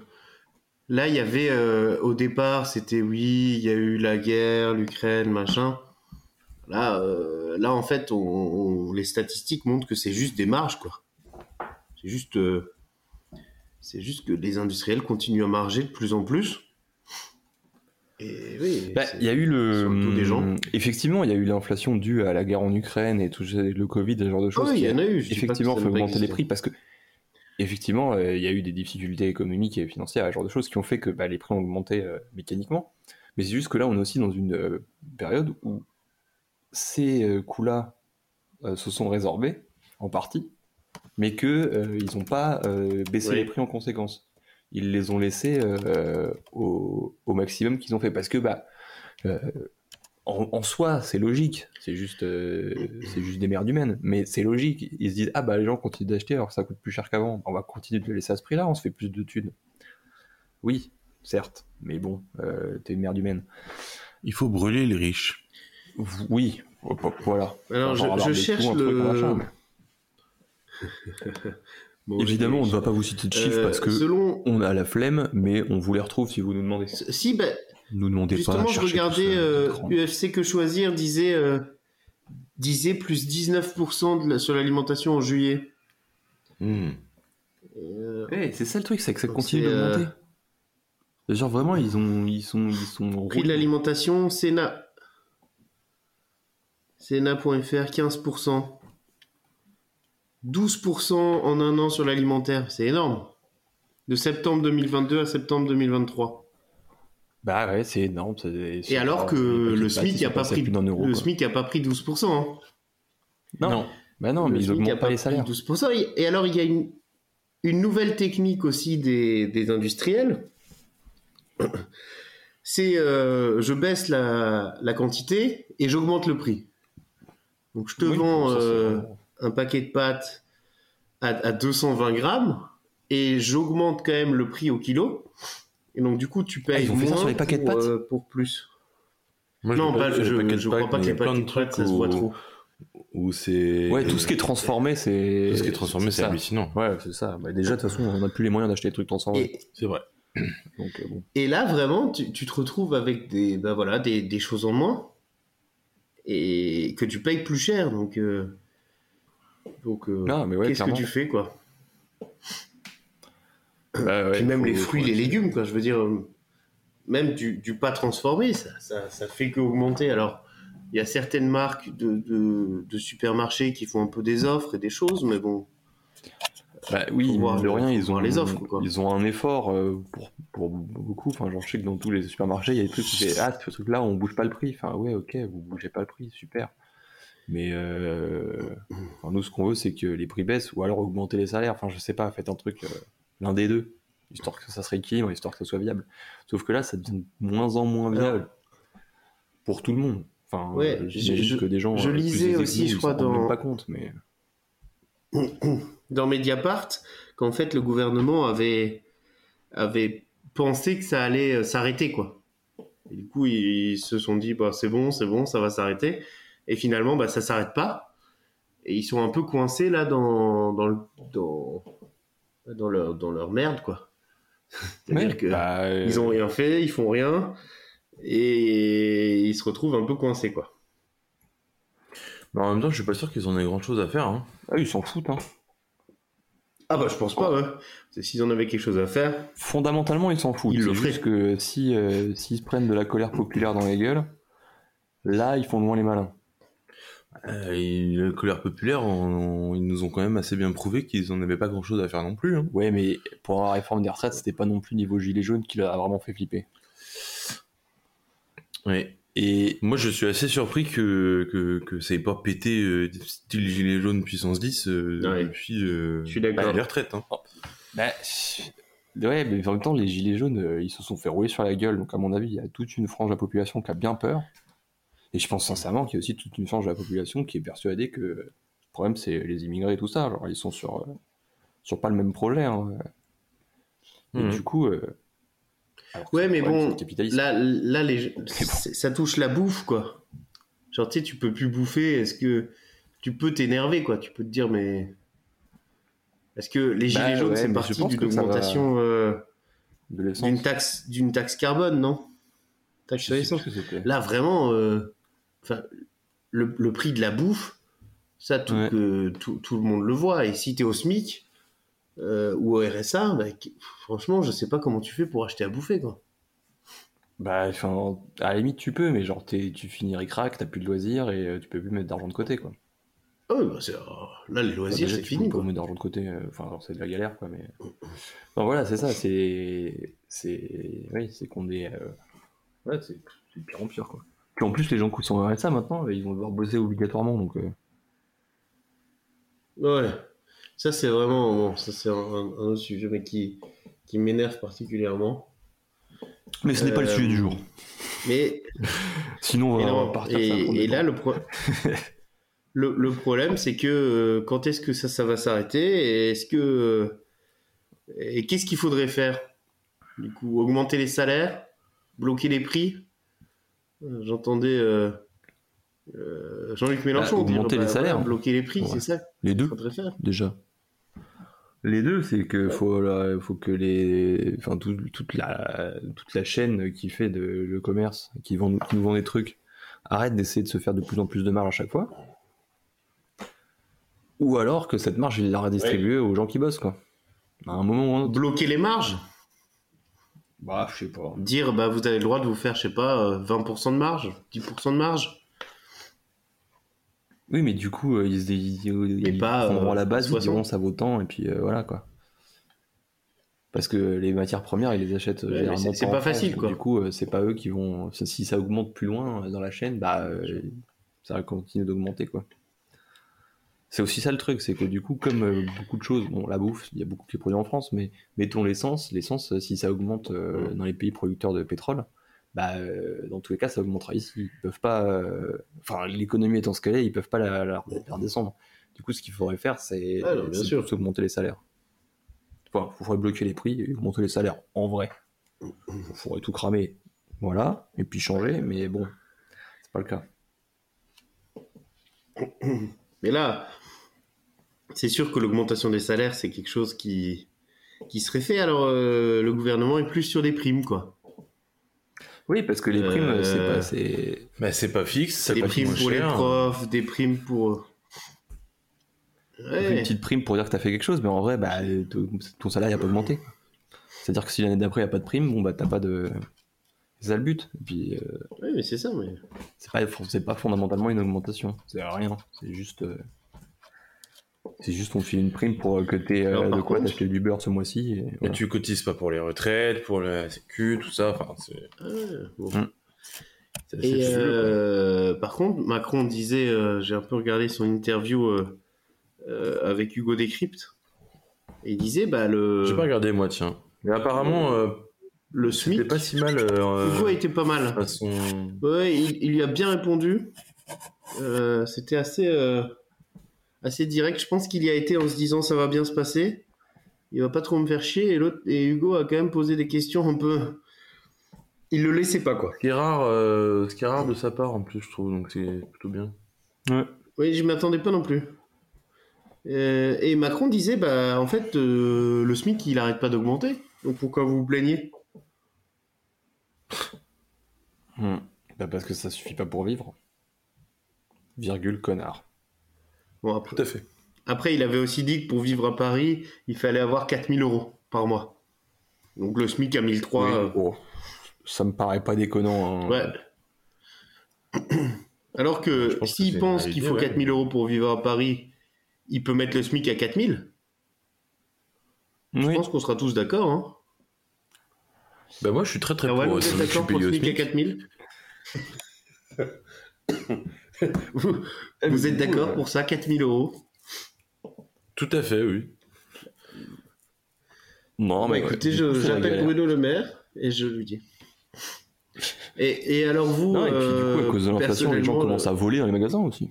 là, il y avait euh, au départ, c'était oui, il y a eu la guerre, l'Ukraine, machin. Là, euh, là en fait, on, on- les statistiques montrent que c'est juste des marges, quoi. C'est juste, euh, c'est juste que les industriels continuent à marger de plus en plus. Et oui, Bah, il y a eu le. des gens. Effectivement, il y a eu l'inflation due à la guerre en Ukraine et tout le Covid, ce genre de Ah choses. oui, il qui y en a eu. je effectivement fait augmenter les prix parce que effectivement euh, il y a eu des difficultés économiques et financières, ce genre de choses qui ont fait que bah, les prix ont augmenté euh, mécaniquement. Mais c'est juste que là on est aussi dans une euh, période où ces coûts-là se sont résorbés en partie, mais que euh, ils n'ont pas euh, baissé Oui. les prix en conséquence. Ils les ont laissés euh, au, au maximum qu'ils ont fait parce que bah en, en soi, c'est logique. C'est juste, euh, c'est juste des merdes humaines. Mais c'est logique. Ils se disent, ah bah les gens continuent d'acheter alors que ça coûte plus cher qu'avant. On va continuer de le laisser à ce prix-là, on se fait plus de thunes. Oui, certes. Mais bon, euh, t'es une merde humaine. Il faut brûler les riches. Oui, voilà. Alors, je, cherche coups, un truc, le. un machin, mais- Bon, Évidemment, je- on ne va pas vous citer de chiffres Euh, parce que selon. on a la flemme, mais on vous les retrouve si vous nous demandez. Si, ben, Nous demandez Justement, pas. je cherchez regardais ça, euh. UFC Que Choisir disait, euh, disait plus 19% de la- sur l'alimentation en juillet. Hmm. Euh, Ouais, c'est ça le truc, c'est que ça Donc continue euh, d'augmenter. Genre vraiment, ils ont, ils sont, ils sont. prix de l'alimentation, Sénat. Sénat.fr, 15%. 12% en un an sur l'alimentaire, c'est énorme. De septembre 2022 à septembre 2023. Bah ouais, c'est énorme. c'est- c'est Et alors que le SMIC bâtisses a sont pas pris, le. SMIC a pas pris 12%. hein. Non. Bah non, mais ils augmentent pas les salaires. 12%. Et et alors, il y a une, une nouvelle technique aussi des, des industriels. [COUGHS] C'est euh, je baisse la, la quantité et j'augmente le prix. Donc, je te Oui, vends euh, un paquet de pâtes à, à 220 grammes et j'augmente quand même le prix au kilo. Et donc, du coup, tu payes Ah, ils ont fait ça moins sur les paquets de pour, pâtes euh, pour plus. Moi, non, sur je, de je crois pas que les paquets de de pâtes, trucs ça se voit trop. où c'est. Ouais, tout ce qui est transformé, c'est. Tout ce qui est transformé, c'est hallucinant. Ouais, c'est ça. Bah, déjà, de toute façon, on n'a plus les moyens d'acheter des trucs transformés. Et, C'est vrai. Donc, euh, bon. Et là, vraiment, tu, tu te retrouves avec des, bah voilà, des, des choses en moins et que tu payes plus cher. Donc, euh, donc euh, mais ouais, qu'est-ce que tu fais, quoi Bah, ouais, Puis même faut- les fruits, les légumes, quoi. Je veux dire, euh, même du, du pas transformé, ça, ça, ça fait qu'augmenter. Alors, il y a certaines marques de, de, de supermarchés qui font un peu des offres et des choses, mais bon. Bah oui, voir- mine de rien, ils ont les offres, quoi. Ils ont un effort euh, pour, pour beaucoup. Enfin, genre, je sais que dans tous les supermarchés, il y a des trucs qui fait Ah, ce truc-là, on bouge pas le prix. Enfin, ouais, ok, vous bougez pas le prix, super. Mais euh, enfin, nous, ce qu'on veut, c'est que les prix baissent ou alors augmenter les salaires. Enfin, je sais pas, faites un truc, euh, l'un des deux, histoire que ça se rééquilibre, histoire que ça soit viable. Sauf que là, ça devient de moins en moins viable pour tout le monde. Enfin, Ouais, euh, j'imagine je- que des gens. je lisais aussi, je crois, dans- pas compte, mais. [COUGHS] dans Mediapart qu'en fait le gouvernement avait avait pensé que ça allait s'arrêter quoi. Et du coup ils, ils se sont dit bah c'est bon c'est bon ça va s'arrêter et finalement bah ça s'arrête pas et ils sont un peu coincés là dans dans le- dans dans leur dans leur merde quoi. [LAUGHS] C'est-à-dire Ouais, que bah, euh, ils ont rien fait ils font rien Et il se retrouve un peu coincé, quoi. Mais en même temps, je suis pas sûr qu'ils en aient grand chose à faire. Hein. Ah, ils s'en foutent, hein. Ah bah je pense pas, ouais. C'est S'ils en avaient quelque chose à faire. Fondamentalement, ils s'en foutent. Ils le juste que si, euh, s'ils se prennent de la colère populaire dans les gueules, là, ils font moins les malins. Euh, et la colère populaire, on- on- ils nous ont quand même assez bien prouvé qu'ils en avaient pas grand chose à faire non plus. Hein. Ouais, mais pour la réforme des retraites, c'était pas non plus niveau gilet jaune qui l'a vraiment fait flipper. Ouais. Et moi, je suis assez surpris que, que, que ça ait pas pété euh, style gilet jaune puissance 10 euh, Ouais. depuis euh, Je suis d'accord. bah, les retraites. Hein. Bah, ouais, mais en même temps, les gilets jaunes, euh, ils se sont fait rouler sur la gueule. Donc, à mon avis, il y a toute une frange de la population qui a bien peur. Et je pense sincèrement qu'il y a aussi toute une frange de la population qui est persuadée que le problème, c'est les immigrés et tout ça. Genre, ils sont sur, euh, sur pas le même projet. hein. Et Mhm. du coup. euh, alors Ouais, mais problème, bon. Là, là les... [LAUGHS] ça touche la bouffe, quoi. Genre, tu sais, tu peux plus bouffer. Est-ce que tu peux t'énerver, quoi? Tu peux te dire, mais. Est-ce que les gilets Bah jaunes, ouais, c'est parti d'une ça va- augmentation euh, d'une taxe, d'une taxe carbone, non? Taxe Je sur. Là, vraiment, euh, enfin, le, le prix de la bouffe, ça, tout, Ouais. que, tout, tout le monde le voit. Et si tu es au SMIC euh, ou au RSA, bah, franchement, je sais pas comment tu fais pour acheter à bouffer. Quoi. Bah, enfin, à la limite, tu peux, mais genre, t'es- tu finis ric-rac, t'as plus de loisirs et euh, tu peux plus mettre d'argent de côté, quoi. Ah oui, bah, euh, là, les Enfin, loisirs, c'est tu fini. peux pas Quoi. mettre d'argent de côté, euh, enfin, c'est de la galère, quoi, mais. Non, voilà, c'est ça, c'est. C'est. Oui, c'est qu'on est. euh, Ouais, c'est c'est de pire en pire, quoi. Puis en plus, les gens qui sont au RSA maintenant, ils vont devoir bosser obligatoirement, donc. euh, Ouais, ça, c'est vraiment bon, ça, c'est un, un- un autre sujet, mais qui, qui m'énerve particulièrement. Mais ce n'est pas le Euh, sujet du jour. Mais [LAUGHS] Sinon, on va non, partir et- là, le, pro- [LAUGHS] le, le problème, c'est que euh, quand est-ce que ça, ça va s'arrêter Et est-ce que euh, et qu'est-ce qu'il faudrait faire? Du coup, augmenter les salaires, bloquer les prix? J'entendais euh, euh, Jean-Luc Mélenchon Bah, dire augmenter les salaires. bloquer les prix, Ouais. c'est ça Les deux, faire. déjà. Les deux, c'est que faut, là, faut que les, enfin tout- toute la toute la chaîne qui fait de, le commerce, qui, vend, qui nous vend des trucs, arrête d'essayer de se faire de plus en plus de marge à chaque fois. Ou alors que cette marge, il la redistribuer aux gens qui bossent, quoi. À un moment ou à un autre. Bloquer les marges, Bah, je sais pas. dire bah vous avez le droit de vous faire, je sais pas, euh, 20% de marge, 10% de marge. Oui, mais du coup, euh, ils, se- ils, ils pas, prendront euh, à la base, ils 60. diront ça vaut tant, et puis euh, voilà, quoi. Parce que les matières premières, ils les achètent euh, Ouais, généralement c'est- pas France, facile, quoi. Du coup, euh, c'est pas eux qui vont. Si ça augmente plus loin euh, dans la chaîne, bah, euh, ça va continuer d'augmenter, quoi. C'est aussi ça le truc, c'est que du coup, comme euh, beaucoup de choses, bon, la bouffe, il y a beaucoup qui est produit en France, mais mettons l'essence, l'essence, euh, si ça augmente euh, dans les pays producteurs de pétrole, bah, euh, dans tous les cas, ça augmentera ici. Ils peuvent pas, enfin, l'économie étant ce qu'elle est, ils peuvent pas la, la- la redescendre. Du coup, ce qu'il faudrait faire, c'est Ah augmenter les salaires. Enfin, il faudrait bloquer les prix et augmenter les salaires, en vrai. Il faudrait tout cramer, voilà, et puis changer, mais bon, c'est pas le cas. Mais là, c'est sûr que l'augmentation des salaires, c'est quelque chose qui, qui serait fait. Alors, euh, le gouvernement est plus sur des primes, quoi. Oui, parce que les primes, Euh, c'est pas, c'est, Bah, c'est pas fixe, ça Des primes pour les profs, des primes pour. une petite prime pour dire que t'as fait quelque chose, mais en vrai, bah, ton salaire n'a pas augmenté. C'est-à-dire que si l'année d'après il n'y a pas de prime, bon bah t'as pas de. C'est ça le but. Et puis euh, Ouais, mais c'est ça, mais. c'est pas, c'est pas fondamentalement une augmentation. C'est rien. C'est juste. Euh, C'est juste on te file une prime pour euh, que t'aies euh, Alors, par de quoi contre- t'acheter du beurre ce mois-ci. et Et voilà. tu cotises pas pour les retraites, pour la sécu, tout ça. Enfin, c'est Ouais, bon. C'est assez Et euh, par contre, Macron disait, euh, j'ai un peu regardé son interview euh, euh, avec Hugo Décrypte, et il disait, bah le, J'ai pas regardé moi, tiens. Mais apparemment, euh, le c'était SMIC, pas si mal. euh, Hugo était pas mal. façon... Ouais, il, il lui a bien répondu. Euh, C'était assez, euh, assez direct. Je pense qu'il y a été en se disant ça va bien se passer. Il va pas trop me faire chier. Et, l'autre, et Hugo a quand même posé des questions un peu. Il le laissait pas, quoi. Ce qui est rare, euh, ce qui est rare de sa part en plus, je trouve. Donc c'est plutôt bien. Oui, je m'attendais pas non plus. Euh, et Macron disait bah, en fait, euh, le SMIC, il arrête pas d'augmenter. Donc pourquoi vous vous plaignez? Hmm. Bah parce que ça suffit pas pour vivre. Virgule connard. Bon, après, Tout à fait. après, il avait aussi dit que pour vivre à Paris, il fallait avoir 4000 euros par mois. Donc le SMIC à 1003. Oui, euh, oh, Ça me paraît pas déconnant. hein. Ouais. [CLEARS THROAT] Alors que Je s'il pense qu'il faut ouais. 4000 euros pour vivre à Paris, il peut mettre le SMIC à 4000. Je Oui. pense qu'on sera tous d'accord. Hein. Bah moi je suis très très Ah ouais, pour vous ça, êtes je suis d'accord pour le SMIC à SMIC. 4000 [LAUGHS] [LAUGHS] vous, vous êtes d'accord pour ça, 4000 euros? Tout à fait, oui. Non, Bah, mais Écoutez, ouais, j'appelle. Bruno Le Maire et je lui dis. Et, et alors vous, Non, et puis du coup, euh, à cause de l'inflation, les gens personnellement, commencent à voler dans les magasins aussi.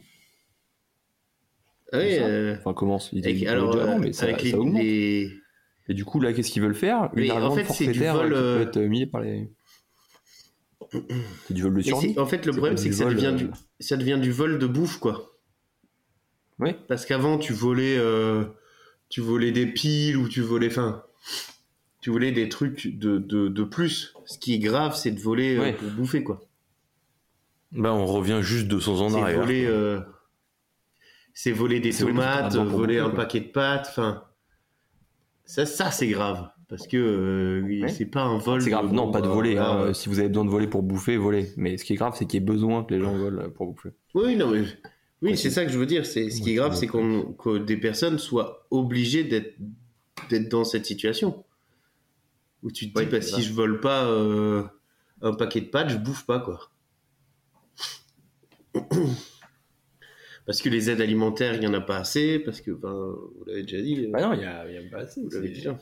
Ah oui, euh, Enfin, commencent. Ils avec, étaient alors, déjà avant, euh, mais ça, avec les, ça augmente. les- Et du coup, là, qu'est-ce qu'ils veulent faire? Mais Une en argent fait, c'est du forfaitaire vol, qui euh, peut être mis par les. C'est du vol de mais survie. c'est- en fait, le problème, c'est que ça vol, devient, euh, du, ça devient du vol de bouffe, quoi. Oui. Parce qu'avant, tu volais, euh, tu volais des piles ou tu volais, enfin, tu volais des trucs de, de, de plus. Ce qui est grave, c'est de voler euh, pour bouffer, quoi. Bah on revient juste 200 ans en arrière. voler, c'est voler des tomates, voler un paquet de pâtes, enfin, ça, ça c'est grave. Parce que euh, Ouais. c'est pas un vol. C'est grave, de- non, pas de voler. hein. Si vous avez besoin de voler pour bouffer, volez. Mais ce qui est grave, c'est qu'il y ait besoin que les gens volent pour bouffer. Oui, non, mais oui, Ouais, c'est ça que je veux dire. C'est ce qui est grave, c'est qu'on que des personnes soient obligées d'être d'être dans cette situation où tu te dis, bah, si je vole pas euh, un paquet de pâtes, je bouffe pas quoi. [COUGHS] Parce que les aides alimentaires, il y en a pas assez. Parce que, ben, vous l'avez déjà dit. Bah non, il y a, a pas assez. vous l'avez hein.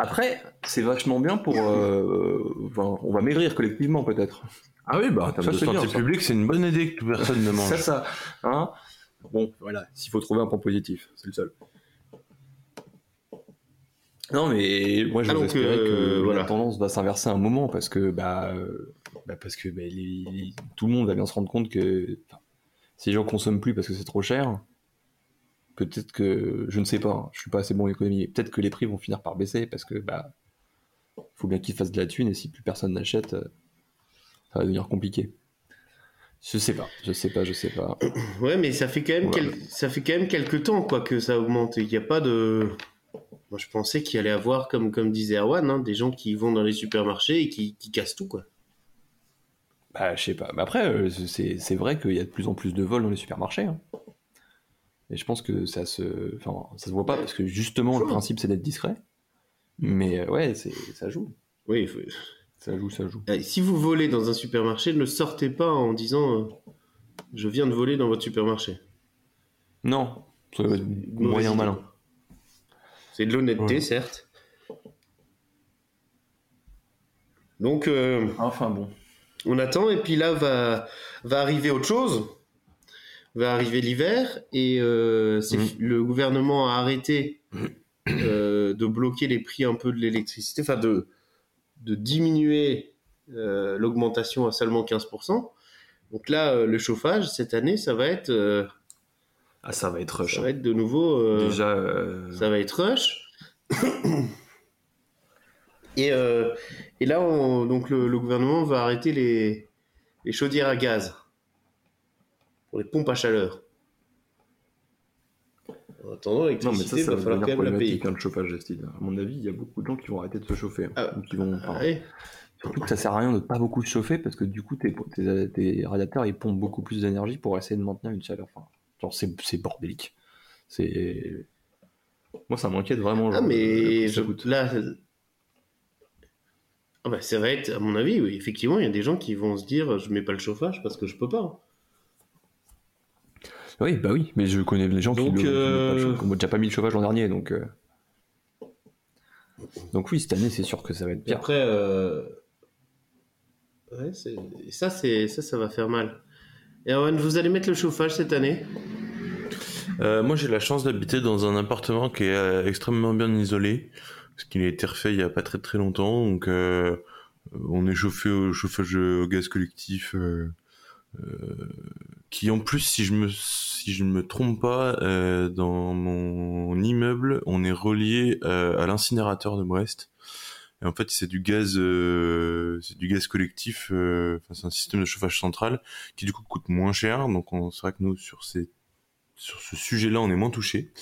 Après, c'est vachement bien pour. euh, enfin, on va maigrir collectivement, peut-être. Ah oui, bah en Ça, termes de santé publique, c'est une bonne idée que personne ne mange. C'est ça. Hein bon, voilà, s'il faut trouver un point positif, c'est le seul. Non, mais moi, je Ah, donc, espérer euh, que voilà. la tendance va s'inverser à un moment parce que, bah, euh, bah, parce que bah, les- les- tout le monde va bien se rendre compte que si les gens consomment plus parce que c'est trop cher, peut-être que, je ne sais pas, hein, je suis pas assez bon en économie, peut-être que les prix vont finir par baisser parce que, bah, faut bien qu'ils fassent de la thune et si plus personne n'achète, euh, ça va devenir compliqué. Je sais pas, je sais pas, je sais pas. [COUGHS] Ouais, mais ça fait quand même, Voilà. quel- ça fait quand même quelques temps quoi que ça augmente. Il n'y a pas de. Moi, je pensais qu'il allait avoir, comme, comme disait Erwan, hein, des gens qui vont dans les supermarchés et qui, qui cassent tout quoi. Bah, je sais pas. Mais après, euh, c'est c'est vrai qu'il y a de plus en plus de vols dans les supermarchés. hein. Et je pense que ça se, enfin, ça se voit pas parce que justement le principe c'est d'être discret. Mais euh, ouais, c'est ça joue, Oui, faut- ça joue, ça joue. Euh, si vous volez dans un supermarché, ne sortez pas en disant euh, je viens de voler dans votre supermarché. Non, c'est moyen malin. C'est de l'honnêteté, Ouais. certes. Donc, euh, Enfin bon. on attend, et puis là va, va arriver autre chose. Va arriver l'hiver, et euh, c'est- Mm. le gouvernement a arrêté euh, de bloquer les prix un peu de l'électricité, enfin de, de diminuer euh, l'augmentation à seulement 15%. Donc là, le chauffage, cette année, ça va être, Ah, ça va être rush. ça va être de nouveau... Déjà, ça va être rush. et, et là, on- donc le, le gouvernement va arrêter les, les chaudières à gaz pour les pompes à chaleur. En attendant, non mais l'électricité, ça, ça va va falloir quand même la payer. hein, le chauffage style. À mon avis, il y a beaucoup de gens qui vont arrêter de se chauffer, hein. Ah, ou qui vont. Ah ouais. Surtout que ça sert à rien de pas beaucoup se chauffer parce que du coup tes, tes, tes radiateurs ils pompent beaucoup plus d'énergie pour essayer de maintenir une chaleur. Enfin, genre c'est, c'est bordélique. C'est moi ça m'inquiète vraiment. Ah, genre, le mais je- coûte. là. Ah bah, ça va être, à mon avis, oui, effectivement, il y a des gens qui vont se dire je mets pas le chauffage parce que je peux pas. Oui bah oui, mais je connais des gens Donc, qui, le euh, déjà pas mis le chauffage l'an dernier donc. euh, Donc oui cette année c'est sûr que ça va être Et pire. après, euh... ouais, c'est- et ça, c'est ça, ça va faire mal. Et Erwan, vous allez mettre le chauffage cette année? Euh, moi, j'ai la chance d'habiter dans un appartement qui est extrêmement bien isolé, parce qu'il a été refait il y a pas très très longtemps. Donc, euh, on est chauffé au chauffage au gaz collectif, qui en plus, si je me si je ne me trompe pas, euh, dans mon immeuble, on est relié euh, à l'incinérateur de Brest. Et en fait, c'est du gaz, euh, c'est du gaz collectif. euh, c'est un système de chauffage central qui du coup coûte moins cher. Donc, on- c'est vrai que nous, sur ces, sur ce sujet-là, on est moins touché.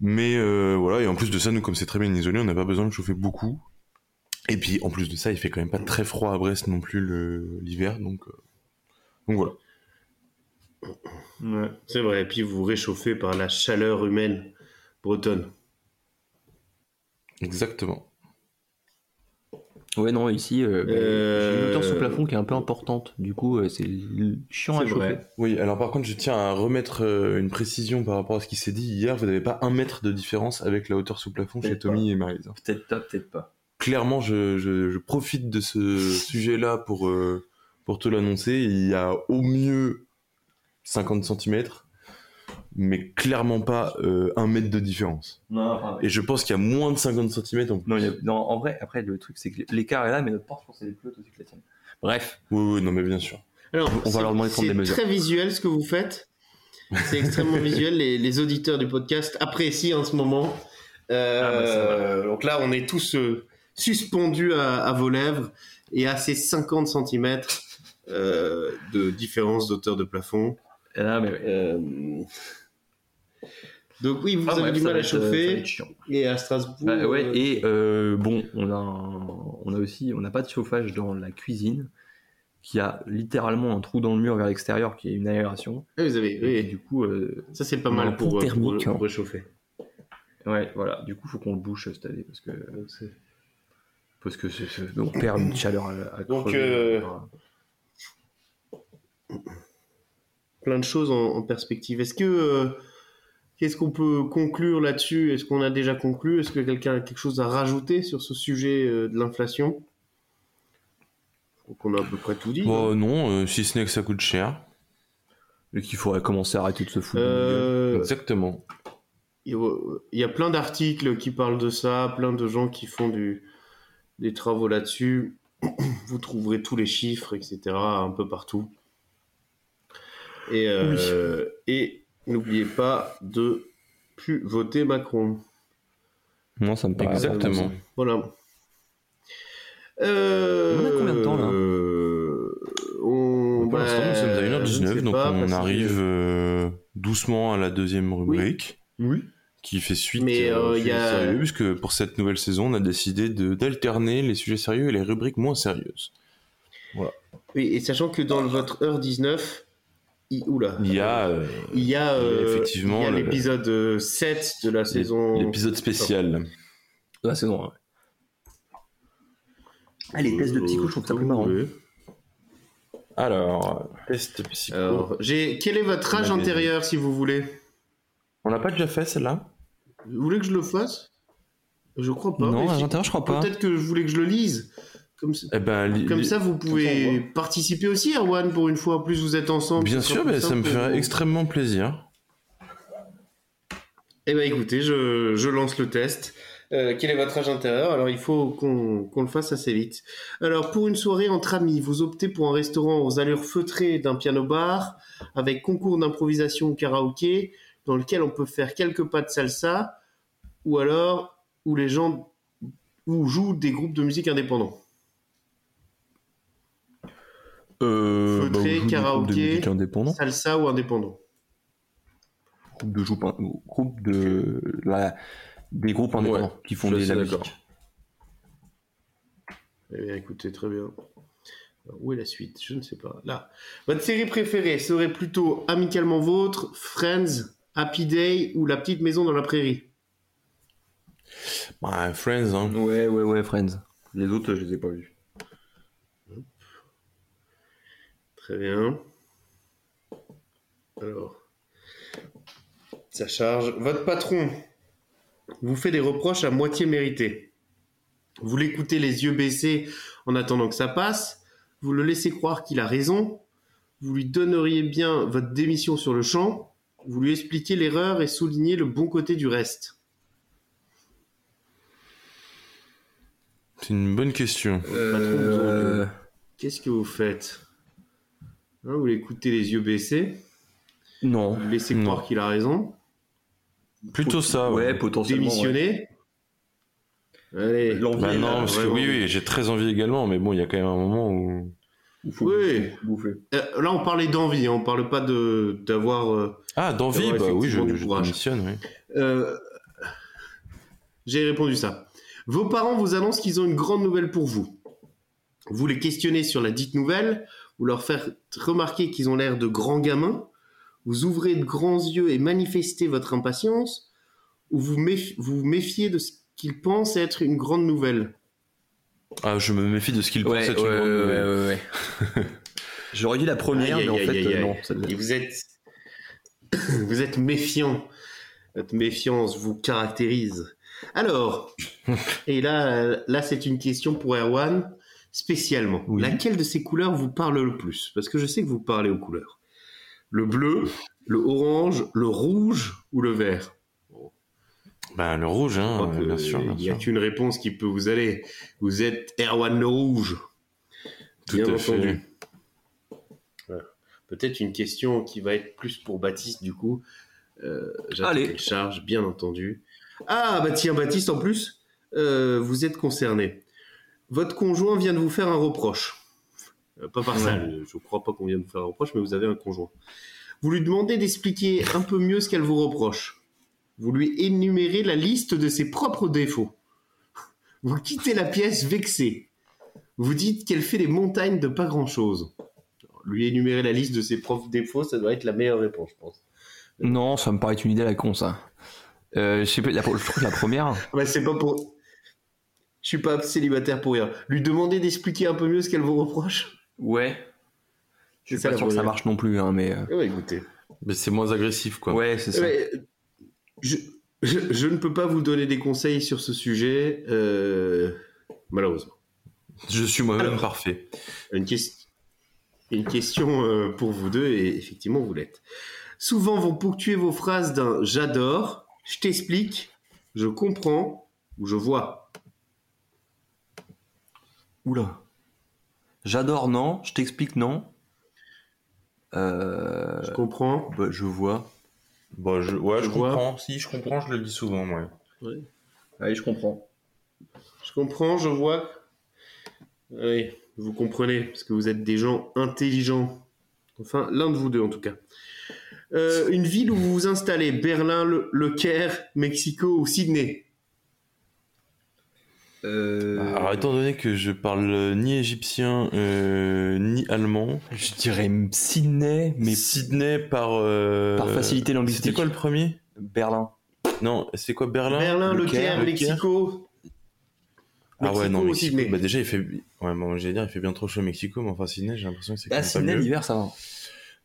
Mais euh, voilà, et en plus de ça, nous, comme c'est très bien isolé, on n'a pas besoin de chauffer beaucoup. Et puis, en plus de ça, il fait quand même pas très froid à Brest non plus l'hiver, donc, euh, donc voilà. Ouais, c'est vrai. Et puis vous vous réchauffez par la chaleur humaine bretonne. Exactement. Ouais, non, ici, euh, bah, Euh, j'ai une hauteur sous plafond qui est un peu importante. Du coup, euh, c'est chiant à chauffer. vrai. Oui, alors par contre, je tiens à remettre euh, une précision par rapport à ce qui s'est dit hier. Vous n'avez pas un mètre de différence avec la hauteur sous plafond chez Tommy et Maryse. hein. Peut-être pas, peut-être pas. Clairement, je, je, je profite de ce sujet-là pour, euh, pour te l'annoncer. Il y a au mieux 50 cm, mais clairement pas euh, un mètre de différence. Non, Et je pense qu'il y a moins de 50 cm en non, il y a- non, en vrai, après, le truc, c'est que l'écart est là, mais notre porte, je pense qu'elle est plus haute aussi que la tienne. Bref, Oui, oui, non, mais bien sûr. Alors, On va c'est- leur demander de prendre c'est des mesures. très visuel ce que vous faites. C'est extrêmement [LAUGHS] visuel. Les, les auditeurs du podcast apprécient en ce moment. Euh, Ah bah, donc là, on est tous euh, suspendus à, à vos lèvres et à ces 50 cm de différence d'auteur de plafond. Mais, Euh, Donc oui, vous Ah, avez bref, du mal à euh, chauffer. Et à Strasbourg. Bah ouais, euh, et euh, bon, on a, un- on a aussi, on n'a pas de chauffage dans la cuisine, qui a littéralement un trou dans le mur vers l'extérieur qui est une aération. ah, vous avez, Et du coup, euh, ça c'est pas mal pour, euh, pour- thermique, pour hein. réchauffer. ouais, voilà. Du coup, faut qu'on le bouche cette année parce que parce que on perd une chaleur à, à Donc, crever. Plein de choses en, en perspective. Est-ce que euh, qu'est-ce qu'on peut conclure là-dessus? Est-ce qu'on a déjà conclu? Est-ce que quelqu'un a quelque chose à rajouter sur ce sujet euh, de l'inflation? Donc on a à peu près tout dit. Bon, non, euh, si ce n'est que ça coûte cher. Et qu'il faudrait commencer à arrêter de se foutre. Exactement. Il y a- il y a plein d'articles qui parlent de ça, plein de gens qui font du, des travaux là-dessus. [CLEARS THROAT] Vous trouverez tous les chiffres, etc., un peu partout. Et, euh, et n'oubliez pas de plus voter Macron. Non, ça me paraît. Exactement. Voilà. Euh, On a combien de temps, là euh, on, Pour l'instant, nous sommes à bah, je ne 1h19, sais donc pas, on que- arrive euh, doucement à la deuxième rubrique. Oui. Qui fait suite Mais, euh, aux euh, il y a- sérieux, puisque pour cette nouvelle saison, on a décidé d'alterner les sujets sérieux et les rubriques moins sérieuses. Oui, et sachant que dans votre heure 19, il, oula, Il y a euh, il y a, il y a euh, effectivement l'épisode euh, 7 de la saison. l'épisode spécial. De la saison 1. Ah, les tests de psycho, je trouve ça plus marrant. Oui. Alors, test psycho. Alors. Quel est votre âge antérieur, si vous voulez? On n'a pas déjà fait celle-là? Vous voulez que je le fasse? Je crois pas. Non, si- l'intérieur, je crois pas. Peut-être que je voulais que je le lise. Comme, ça- Eh ben, comme ça, vous pouvez participer aussi, Erwan, pour une fois. En plus, vous êtes ensemble. Bien sûr, mais ça me ferait extrêmement plaisir. Eh ben écoutez, je, je lance le test. Euh, quel est votre âge intérieur? Alors il faut qu'on le fasse assez vite. Alors pour une soirée entre amis, vous optez pour un restaurant aux allures feutrées d'un piano-bar, avec concours d'improvisation karaoké, dans lequel on peut faire quelques pas de salsa, ou alors où les gens où jouent des groupes de musique indépendants. Euh, Feutré, groupes karaoké. de musique indépendant. Salsa ou indépendant Groupe de joue, groupe de la- des groupes indépendants qui font des la musique. Eh bien, écoutez, très bien. Alors, où est la suite? Je ne sais pas. Là. Votre série préférée serait plutôt Amicalement Vôtre, Friends, Happy Day ou La Petite Maison dans la Prairie? Bah, Friends, hein. Ouais, ouais, ouais, Friends. Les autres, je les ai pas vus. Très bien. Alors, ça charge. Votre patron vous fait des reproches à moitié mérités. Vous l'écoutez les yeux baissés en attendant que ça passe. Vous le laissez croire qu'il a raison. Vous lui donneriez bien votre démission sur le champ. Vous lui expliquez l'erreur et soulignez le bon côté du reste. C'est une bonne question. Euh, Qu'est-ce que vous faites? Hein, Vous l'écoutez les yeux baissés. non. Laissez Non. croire qu'il a raison. Plutôt ça, Ouais, ouais. potentiellement. ouais. Démissionner. Allez. L'envie Bah non, là, parce que oui, oui, j'ai très envie également, mais bon, il y a quand même un moment où. Il faut Oui. bouffer. Euh, là, on parlait d'envie, hein, on parle pas de d'avoir. euh, Ah, d'envie, bah oui, je, je démissionne, oui. Euh, J'ai répondu ça. Vos parents vous annoncent qu'ils ont une grande nouvelle pour vous. Vous les questionnez sur la dite nouvelle, vous leur faites remarquer qu'ils ont l'air de grands gamins, vous ouvrez de grands yeux et manifestez votre impatience, ou vous méf- vous, méfiez de ce qu'ils pensent être une grande nouvelle. Ah, je me méfie de ce qu'il Ouais, pense ouais, être une grande ouais, nouvelle. ouais, ouais. [LAUGHS] J'aurais dit la première, Aïe, mais en fait, aïe, euh, non. ça vous êtes, [COUGHS] vous êtes méfiant. Votre méfiance vous caractérise. Alors, [LAUGHS] et là, là, c'est une question pour Erwan spécialement. Oui. Laquelle de ces couleurs vous parle le plus? Parce que je sais que vous parlez aux couleurs. Le bleu, le orange, le rouge ou le vert? Bah, le rouge, hein, bien sûr. Il n'y a qu'une réponse qui peut vous aller. Vous êtes Erwan le rouge. Tout Bien à fait. entendu. Voilà. Peut-être une question qui va être plus pour Baptiste, du coup. Euh, Allez. charge, bien entendu. Ah, bah tiens, Baptiste, en plus, euh, vous êtes concerné. Votre conjoint vient de vous faire un reproche. Euh, pas par ça, je ne crois pas qu'on vient de vous faire un reproche, mais vous avez un conjoint. Vous lui demandez d'expliquer un peu mieux ce qu'elle vous reproche. Vous lui énumérez la liste de ses propres défauts. Vous quittez la pièce vexé. Vous dites qu'elle fait des montagnes de pas grand-chose. Lui énumérer la liste de ses propres défauts, ça doit être la meilleure réponse, je pense. Non, ça me paraît une idée à la con, ça. Euh, je sais pas, la, je première. [LAUGHS] Ouais, c'est pas pour. Je suis pas célibataire pour rien. Lui demander d'expliquer un peu mieux ce qu'elle vous reproche. Ouais. Je suis pas sûr que ça marche non plus, hein, mais. euh, Ouais, écoutez. Mais c'est moins agressif, quoi. Ouais, c'est ça. Je, je, je ne peux pas vous donner des conseils sur ce sujet, euh, malheureusement. Je suis moi-même parfait. Une question euh, pour vous deux, et effectivement, vous l'êtes. Souvent, vous ponctuez vos phrases d'un j'adore, je t'explique, je comprends ou je vois. Oula. J'adore non, je t'explique non. Euh, Je comprends. bah, je vois. Bah, je, ouais, Je je, vois. comprends. Si, je comprends, je le dis souvent, moi. Allez, je comprends. Je comprends, je vois. Oui, vous comprenez, parce que vous êtes des gens intelligents. Enfin, l'un de vous deux en tout cas. Euh, une ville où vous vous installez, Berlin, Le, Le Caire, Mexico ou Sydney Euh, Alors, étant donné que je parle euh, ni égyptien euh, ni allemand, je dirais Sydney, mais mais Sydney par. euh, par facilité linguistique. C'était quoi le premier? Berlin. Non, c'est quoi Berlin? Berlin, Le, Le Caire, Caire, Le Mexico. Ah ouais, non, Mexico. Sydney Bah, déjà, il fait. Ouais, bon, j'allais dire, il fait bien trop chaud au Mexico, mais enfin, Sydney, j'ai l'impression que c'est Ah, Sydney, l'hiver, ça va.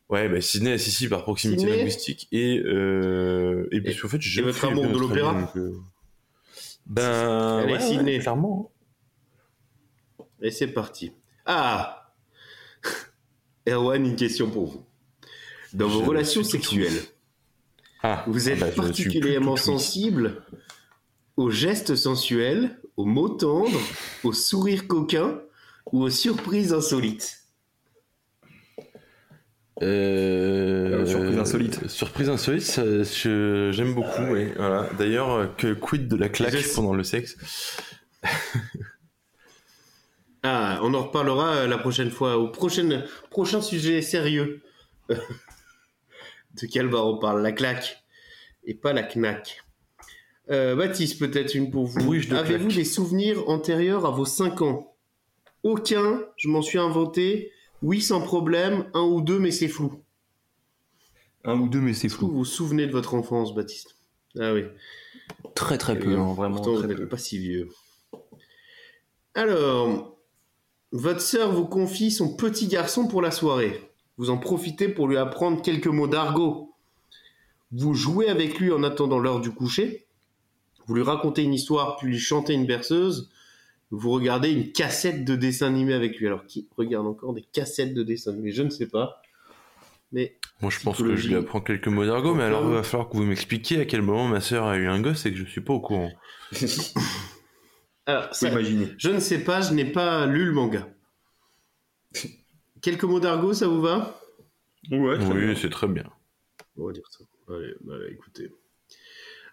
Ouais, bah, Sydney, si, si, par proximité Sydney linguistique. Et, euh, et parce qu'en fait, j'ai et votre amour de l'opéra Ben. Allez, ouais, Sydney. ouais, clairement. Et c'est parti. Ah [LAUGHS] Erwan, une question pour vous. Dans vos Je relations sexuelles, Ah, vous êtes ah bah, particulièrement sensible aux gestes sensuels, aux mots tendres, aux sourires coquins ou aux surprises insolites? Euh, Euh, surprise insolite. Surprise insolite, j'aime beaucoup. oui, voilà. D'ailleurs, euh, que quid de la claque pendant le sexe? [LAUGHS] Ah, on en reparlera euh, la prochaine fois, au prochain, prochain sujet sérieux. [LAUGHS] de quel bar on parle? La claque et pas la knack. Euh, Baptiste, peut-être une pour vous. De Avez-vous claque. des souvenirs antérieurs à vos 5 ans? Aucun, je m'en suis inventé. Oui, sans problème. Un ou deux, mais c'est flou. Un ou deux, mais c'est Est-ce que vous flou. vous souvenez de votre enfance, Baptiste? Ah oui. Très très peu, bien, hein, vraiment Pourtant, vous très n'êtes peu. pas si vieux. Alors, votre sœur vous confie son petit garçon pour la soirée. Vous en profitez pour lui apprendre quelques mots d'argot. Vous jouez avec lui en attendant l'heure du coucher. Vous lui racontez une histoire, puis lui chantez une berceuse. Vous regardez une cassette de dessin animé avec lui. Alors, qui regarde encore des cassettes de dessin animé Je ne sais pas. Mais Moi, je pense que je lui apprends quelques mots d'argot, mais alors il va falloir que vous m'expliquiez à quel moment ma sœur a eu un gosse et que je suis pas au courant. [LAUGHS] alors, ça- je ne sais pas, je n'ai pas lu le manga. Quelques mots d'argot, ça vous va? Ouais. Oui, c'est très bien. On va dire ça. Allez, allez, écoutez.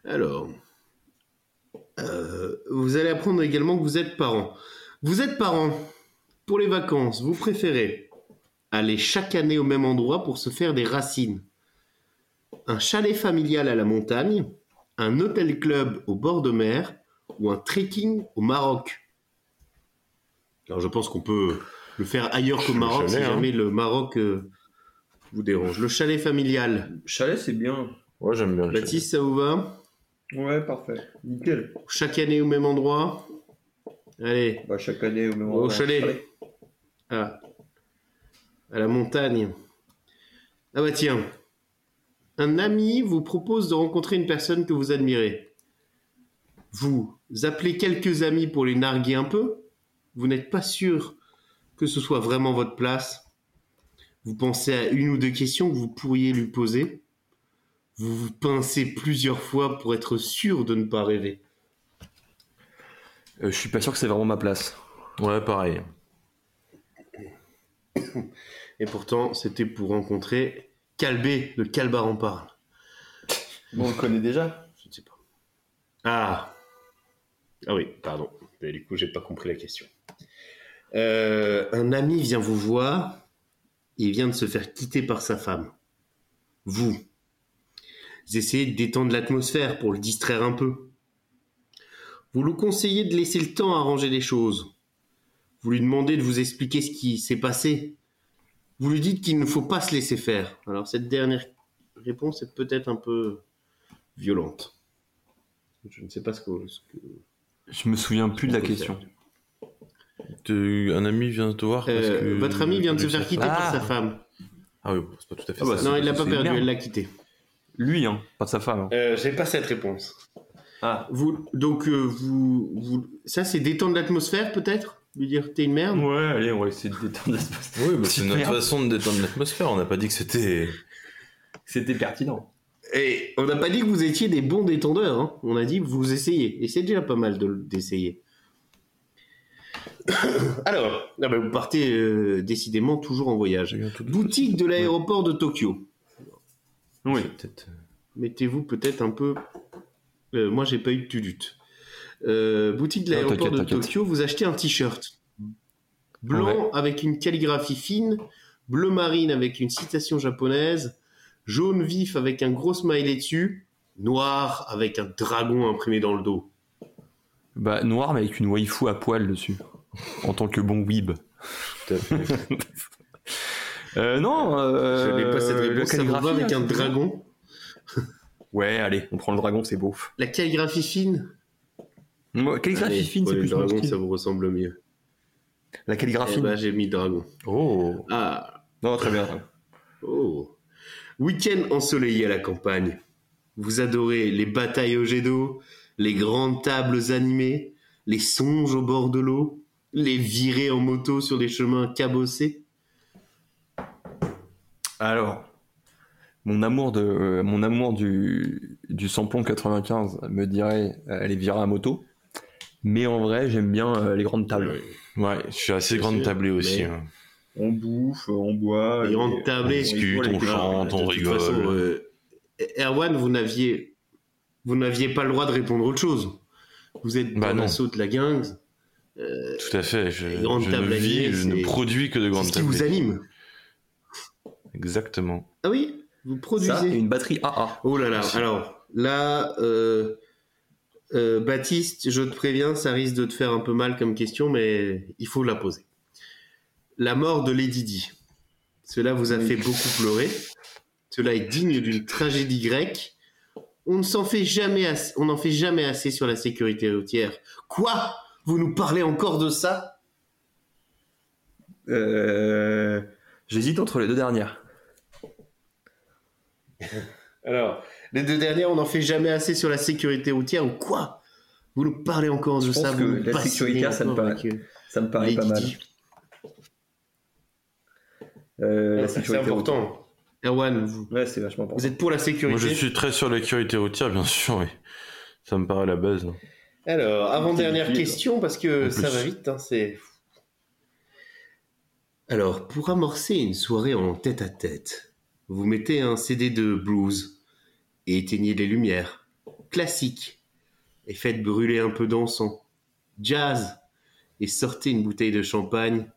Alors, vous allez apprendre également que vous êtes parent. Vous êtes parent. Pour les vacances, vous préférez aller chaque année au même endroit pour se faire des racines. Un chalet familial à la montagne, un hôtel club au bord de mer ou un trekking au Maroc. Alors je pense qu'on peut le faire ailleurs qu'au Le Maroc si hein. jamais le Maroc euh, vous dérange. Le chalet familial. Chalet, c'est bien. Ouais, j'aime bien. le Baptiste, ça vous va? Ouais, parfait. Nickel. Chaque année au même endroit Allez, Bah, chaque année au même Au endroit. chalet. à, à la montagne. Ah bah tiens, un ami vous propose de rencontrer une personne que vous admirez. Vous appelez quelques amis pour les narguer un peu. Vous n'êtes pas sûr que ce soit vraiment votre place. Vous pensez à une ou deux questions que vous pourriez lui poser. Vous vous pincez plusieurs fois pour être sûr de ne pas rêver. Euh, je suis pas sûr que c'est vraiment ma place. Ouais, pareil. Et pourtant, c'était pour rencontrer Calbé, le Calbar en parle. Bon, on le connaît déjà. Je ne sais pas. Ah. Ah oui, pardon. Mais du coup, j'ai pas compris la question. Euh, un ami vient vous voir. Il vient de se faire quitter par sa femme. Vous. Vous essayez de détendre l'atmosphère pour le distraire un peu. Vous lui conseillez de laisser le temps à arranger les choses. Vous lui demandez de vous expliquer ce qui s'est passé. Vous lui dites qu'il ne faut pas se laisser faire. Alors cette dernière réponse est peut-être un peu violente. Je ne sais pas ce que... ce que- Je me souviens plus de la question. faire. Un ami vient te voir parce Euh, que- votre ami vient de se faire quitter par Ah. sa femme. Ah oui, c'est pas tout à fait Ah bah, ça. Non, il l'a pas perdu, elle l'a quitté. Lui, hein, pas sa femme. hein. Euh, J'ai pas cette réponse. Ah. Vous, donc, euh, vous, vous, ça, c'est détendre l'atmosphère, peut-être? Lui dire t'es une merde? Ouais, allez, on va essayer de détendre l'espace. Oui, bah, [LAUGHS] c'est notre Merde. façon de détendre l'atmosphère. On n'a pas dit que c'était. C'était pertinent. Et on n'a pas dit que vous étiez des bons détendeurs, hein. on a dit que vous essayez. Et c'est déjà pas mal de- d'essayer. [COUGHS] Alors, ah bah, vous partez euh, décidément toujours en voyage. Boutique de l'aéroport de Tokyo. Oui. Peut-être. Mettez-vous peut-être un peu. Euh, moi, j'ai pas eu de tudute. Euh, boutique de Non, l'aéroport de. Tokyo, vous achetez un t-shirt blanc avec une calligraphie fine, bleu marine avec une citation japonaise, jaune vif avec un gros smiley dessus, noir avec un dragon imprimé dans le dos. Bah, noir, mais avec une waifu à poil dessus. En tant que bon weeb. Tout à fait. [LAUGHS] Euh, non, euh, Je n'ai pas cette réponse. Ça vous va avec là, un dragon [LAUGHS] Ouais, allez, on prend le dragon, c'est beau. La calligraphie fine Moi, calligraphie Allez, fine, c'est plus le dragon, style. ça vous ressemble mieux. La calligraphie. Eh ben, j'ai mis le dragon. Oh. Ah, Non, très bien. très bien. Oh. Week-end ensoleillé à la campagne. Vous adorez les batailles au jet d'eau, les grandes tables animées, les songes au bord de l'eau, les virées en moto sur des chemins cabossés. Alors, mon amour de, euh, mon amour du, du samplon 95 me dirait euh, les virer à moto. Mais en vrai, j'aime bien euh, les grandes tables. Ouais, je suis assez grande tablée aussi. mais- hein. On bouffe, on boit. Et- tablées. On discute, on on chante, on rigole. façon, euh, Erwan, vous n'aviez, vous n'aviez pas le droit de répondre autre chose. Vous êtes Bah dans non. l'assaut de la gang. Tout à fait. Je, les grandes je ne tables vis, je ne c'est- produis que de C'est grandes ce qui tables. vous anime. Exactement. Ah oui, vous produisez. Ça, et une batterie AA. Oh là là, alors là, euh, euh, Baptiste, je te préviens, ça risque de te faire un peu mal comme question, mais il faut la poser. La mort de Lady Di. Cela vous a fait beaucoup pleurer. Cela est digne d'une tragédie grecque. On ne s'en fait jamais assez, on n'en fait jamais assez sur la sécurité routière. Quoi? Vous nous parlez encore de ça? Euh, J'hésite entre les deux dernières. [LAUGHS] Alors, les deux dernières, on n'en fait jamais assez sur la sécurité routière ou quoi? Vous nous parlez encore de Je ça pense vous que la sécuritaire, ça me paraît- euh, Ça me paraît Lady pas mal. Euh, Ouais, C'est sécurité important. Erwan, vous. Ouais, c'est vachement important. vous êtes pour la sécurité Moi, je suis très sur la sécurité routière, bien sûr, oui. Ça me paraît la base. non Alors, avant-dernière question, parce que ça va vite, hein, c'est... Alors, pour amorcer une soirée en tête-à-tête, vous mettez un CD de blues et éteignez les lumières. Classique. et faites brûler un peu d'encens. Jazz et sortez une bouteille de champagne.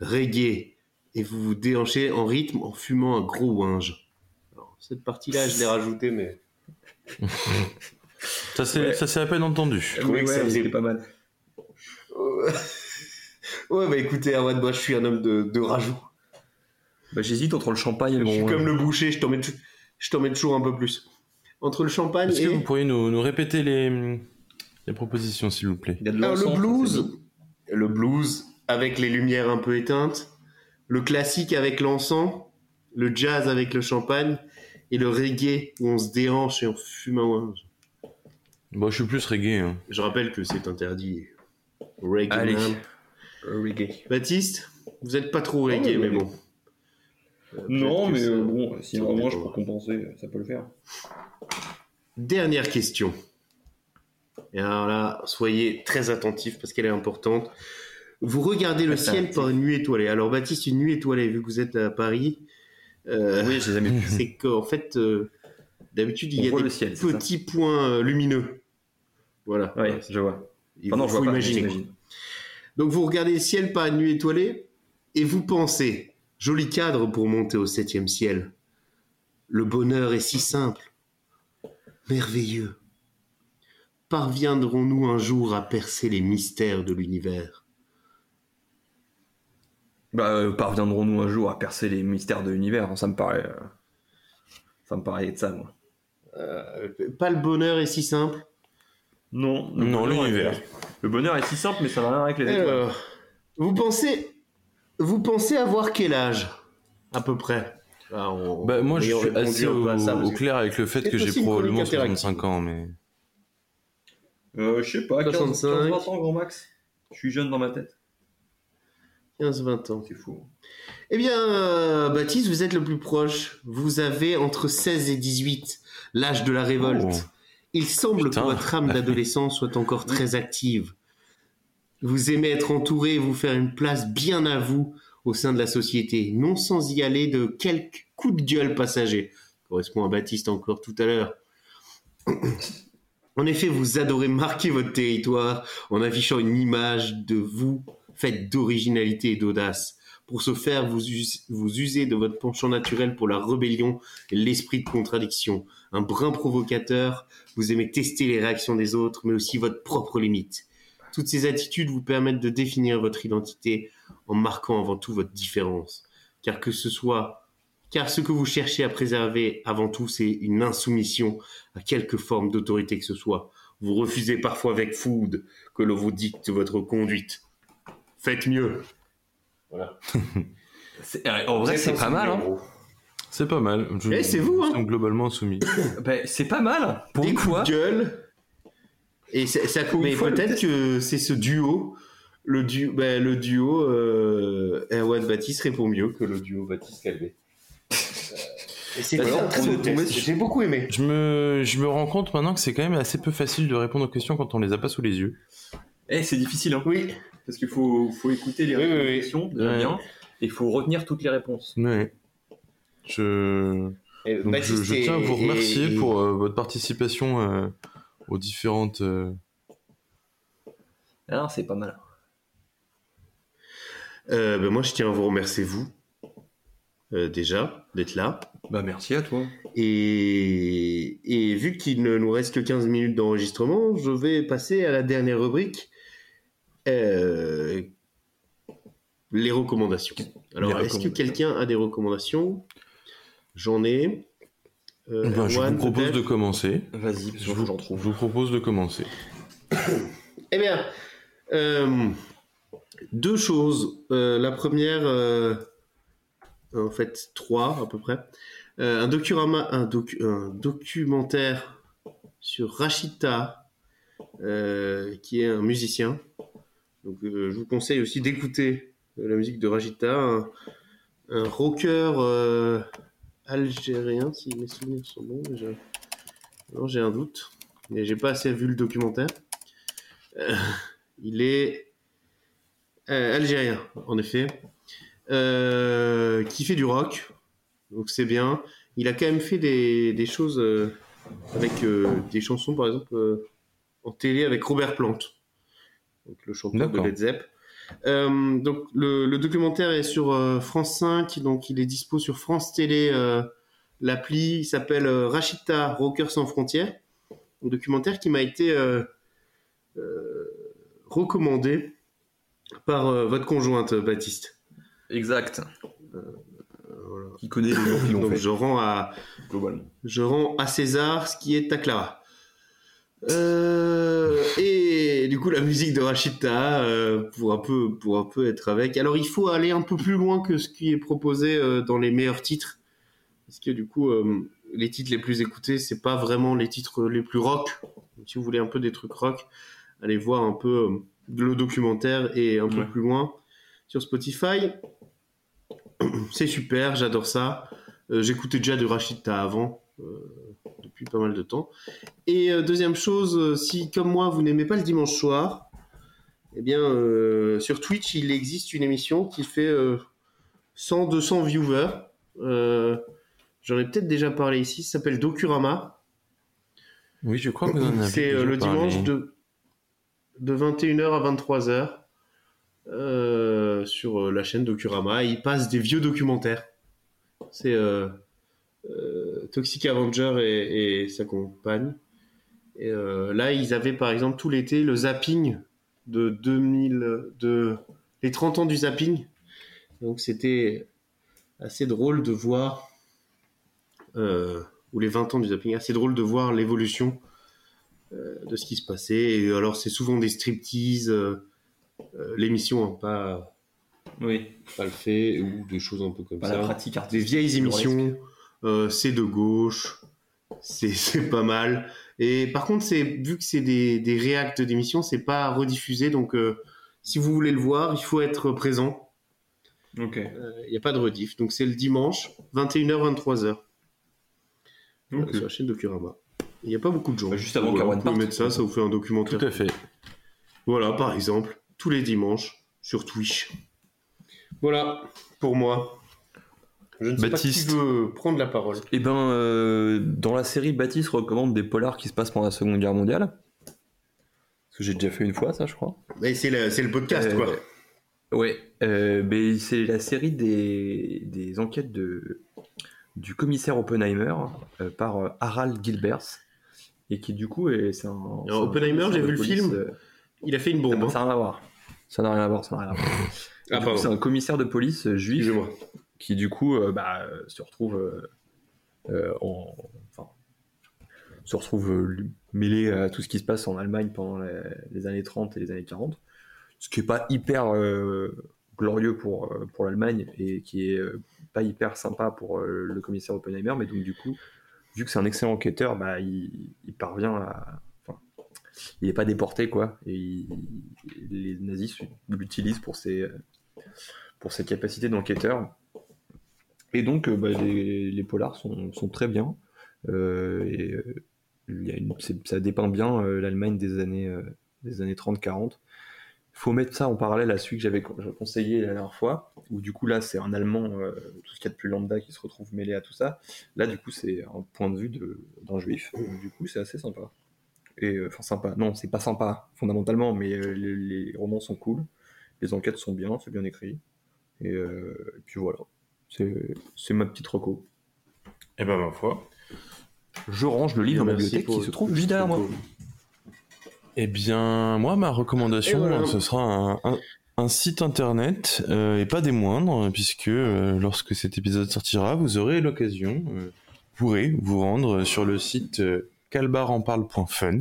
Reggae et vous vous déhanchez en rythme en fumant un gros winge. Alors, cette partie-là, je l'ai rajoutée, mais [LAUGHS] Ça c'est Ouais. à peine entendu. Je trouvais Mais que ça ouais, faisait- pas mal. [LAUGHS] ouais, bah écoutez, moi je suis un homme de, de rajout. Bah, j'hésite entre le champagne et le je suis bon. comme le boucher, je t'en mets, toujours un peu plus. Entre le champagne Est-ce et que vous pourriez nous, nous répéter les, les propositions s'il vous plaît Il y a de Alors, le blues, le blues avec les lumières un peu éteintes, le classique avec l'encens, le jazz avec le champagne et le reggae où on se déhanche et on fume un. Bon, je suis plus reggae. Hein. Je rappelle que c'est interdit. Reggae Allez. man. Euh, reggae. Baptiste, vous êtes pas trop reggae, Oh, mais bon. Euh, Non, mais ça- euh, bon, si dépend. je peux compenser, ça peut le faire. Dernière question. Et alors là, soyez très attentifs parce qu'elle est importante. Vous regardez le ciel attentif. par une nuit étoilée. Alors Baptiste, une nuit étoilée, vu que vous êtes à Paris, euh, Oui, j'ai jamais vu. [LAUGHS] c'est qu'en fait, euh, d'habitude, il On y a des le ciel, petits points euh, lumineux. Voilà. Oui, je vois. Il Enfin, non, faut je vois pas, imaginer. Donc vous regardez le ciel par une nuit étoilée et vous pensez, joli cadre pour monter au septième ciel. Le bonheur est si simple, merveilleux. Parviendrons-nous un jour à percer les mystères de l'univers? Bah, euh, parviendrons-nous un jour à percer les mystères de l'univers? Ça me paraît. euh, Ça me paraît être ça, moi. Euh, Pas le bonheur est si simple? Non, le Non, bonheur est- l'univers. Le bonheur est si simple, mais ça n'a rien avec les étoiles. Alors, vous pensez, vous pensez avoir quel âge à peu près? Ah, on- Bah, moi, je suis assez au, ça, clair avec le fait que j'ai probablement chronique interactive. 65 ans, mais. Euh, je sais pas, 15, 65. 15, 20 ans, grand max. Je suis jeune dans ma tête. 15-20 ans. C'est fou. Eh bien, euh, Baptiste, vous êtes le plus proche. Vous avez entre 16 et 18, l'âge de la révolte. Oh. Il semble Putain. que votre âme d'adolescent soit encore [LAUGHS] très active. Vous aimez être entouré vous faire une place bien à vous au sein de la société, non sans y aller de quelques coups de gueule passagers. Correspond à Baptiste encore tout à l'heure. En effet, vous adorez marquer votre territoire en affichant une image de vous faite d'originalité et d'audace. Pour ce faire, vous, us- vous usez de votre penchant naturel pour la rébellion et l'esprit de contradiction. Un brin provocateur, vous aimez tester les réactions des autres, mais aussi votre propre limite. Toutes ces attitudes vous permettent de définir votre identité en marquant avant tout votre différence. Car que ce soit, car ce que vous cherchez à préserver avant tout, c'est une insoumission à quelque forme d'autorité que ce soit. Vous refusez parfois avec food que l'on vous dicte votre conduite. Faites mieux. [LAUGHS] C'est- euh, En vrai, c'est pas mal. Hein. C'est pas mal. Je- Eh, c'est vous, hein. globalement soumis. [LAUGHS] Bah, c'est pas mal. Pour Des coups de gueule. Et ça, ça- Pour une mais peut-être que c'est ce duo, le, du, ben, le duo euh, Erwan Baptiste répond mieux que le duo Baptiste Calvé. C'est Bah, J'ai beaucoup aimé. Je me, je me rends compte maintenant que c'est quand même assez peu facile de répondre aux questions quand on les a pas sous les yeux. Eh, c'est difficile, hein. Oui. Parce qu'il faut, faut écouter les Oui, oui, oui. Ouais. bien, et il faut retenir toutes les réponses. Je, Et donc je, Baptiste je est- tiens à vous remercier pour euh, votre participation euh, aux différentes. euh, Alors, c'est pas mal. Euh, ben, moi, je tiens à vous remercier, vous, euh, déjà, d'être là. Bah, merci à toi. Et, et vu qu'il ne nous reste que 15 minutes d'enregistrement, je vais passer à la dernière rubrique. Euh, les recommandations. Alors, est-ce que quelqu'un a des recommandations? J'en ai. Euh, ben, je vous propose de commencer. Vas-y, Je vous, [COUGHS] j'en je trouve. vous propose de commencer. Eh bien, euh, deux choses. Euh, la première, en fait, trois à peu près. Un, docurama, un, docu- un documentaire sur Rachita, qui est un musicien. Donc, je vous conseille aussi d'écouter la musique de Rachita, un, un rocker algérien, si mes souvenirs sont bons. mais Non, j'ai un doute, mais j'ai pas assez vu le documentaire. Euh, il est euh, algérien, en effet, euh, qui fait du rock, donc c'est bien. Il a quand même fait des, des choses avec des chansons, par exemple, en télé avec Robert Plant, donc le chanteur de. Led Zepp. Euh, donc le, le documentaire est sur euh, France 5, donc il est dispo sur France Télé, euh, l'appli, il s'appelle Rachita Rocker sans frontières. Un documentaire qui m'a été recommandé par votre conjointe, Baptiste. Exact. Voilà. Qui connaît les gens qui l'ont Donc fait, je rends à, je rends à César ce qui est à Clara. Euh, et du coup la musique de Rachita euh, pour un peu pour un peu être avec. Alors il faut aller un peu plus loin que ce qui est proposé euh, dans les meilleurs titres parce que du coup euh, les titres les plus écoutés c'est pas vraiment les titres les plus rock. Donc, si vous voulez un peu des trucs rock, allez voir un peu le documentaire et un peu plus loin sur Spotify. C'est super, j'adore ça. J'écoutais déjà de Rachita avant, euh, depuis pas mal de temps. Et euh, deuxième chose, euh, si comme moi vous n'aimez pas le dimanche soir, eh bien euh, sur Twitch il existe une émission qui fait euh, 100-200 viewers. J'en ai peut-être déjà parlé ici, ça s'appelle Docurama. Oui, je crois que vous en avez C'est le parlé. dimanche de, de 21h à 23h euh, sur la chaîne Docurama. Il passe des vieux documentaires. C'est euh, Toxic Avenger et, et sa compagne. Et euh, là, ils avaient par exemple tout l'été le zapping de 2000, de les 30 ans du zapping. Donc c'était assez drôle de voir, euh, ou les 20 ans du zapping, assez drôle de voir l'évolution euh, de ce qui se passait. Et alors, c'est souvent des striptease, euh, euh, l'émission n'a pas, Oui. pas le fait, ou des choses un peu comme Pas ça. la pratique Des vieilles émissions, risque. Euh, c'est de gauche, c'est [LAUGHS] c'est pas mal. Et par contre, c'est vu que c'est des, des réacts d'émissions, c'est pas rediffusé. Donc, euh, si vous voulez le voir, il faut être présent. Ok. Il n'y a pas de rediff. Donc, c'est le dimanche, 21h, 23h. Ok. sur la chaîne Docurama. Il n'y a pas beaucoup de gens. Bah, juste avant Voilà, vous pouvez mettre ça, ça vous fait un documentaire. Tout à fait. Voilà, par exemple, tous les dimanches sur Twitch. Voilà, pour moi. Je ne sais Baptiste. pas qui veut prendre la parole. Eh ben, euh, dans la série, Baptiste recommande des polars qui se passent pendant la Seconde Guerre mondiale. Parce que j'ai déjà fait une fois, ça, je crois. Mais c'est le, c'est le podcast, Euh, quoi. Ouais, euh, mais c'est la série des, des enquêtes de, du commissaire Oppenheimer euh, par euh, Harald Gilbers. Et qui, du coup, est, c'est un. c'est Oppenheimer, j'ai vu le police, film. euh, Il a fait une ah bombe. bah, hein. ça n'a rien à voir. Ça n'a rien à voir, ça n'a rien à voir. Ah, Du coup, c'est un commissaire de police euh, juif Excusez-moi. Qui du coup euh, bah, euh, se retrouve euh, en se retrouve mêlé à tout ce qui se passe en Allemagne pendant les, années 30 et les années 40 ce qui est pas hyper glorieux pour l'Allemagne et qui est pas hyper sympa pour le commissaire Oppenheimer mais donc du coup vu que c'est un excellent enquêteur bah il, parvient à il est pas déporté quoi et il- les nazis l'utilisent pour ses pour ses capacités d'enquêteur et donc, euh, bah, les, polars sont, très bien. Euh, euh, ça dépeint bien l'Allemagne des années, des années 30-40. Il faut mettre ça en parallèle à celui que j'avais conseillé la dernière fois, où du coup là c'est un Allemand, euh, tout ce qu'il y a de plus lambda qui se retrouve mêlé à tout ça. Là du coup c'est un point de vue d'un juif, du coup c'est assez sympa. Et enfin sympa, non c'est pas sympa fondamentalement, mais les, romans sont cool, les enquêtes sont bien, c'est bien écrit. Et puis voilà, c'est ma petite reco. Eh ben, ma foi. Je range le livre dans ma Merci bibliothèque qui se trouve juste derrière moi. Eh bien, moi, ma recommandation, voilà. ce sera un, un- un site internet, euh, et pas des moindres, puisque euh, lorsque cet épisode sortira, vous aurez l'occasion, euh, vous pourrez vous rendre sur le site euh, calbarenparle.fun,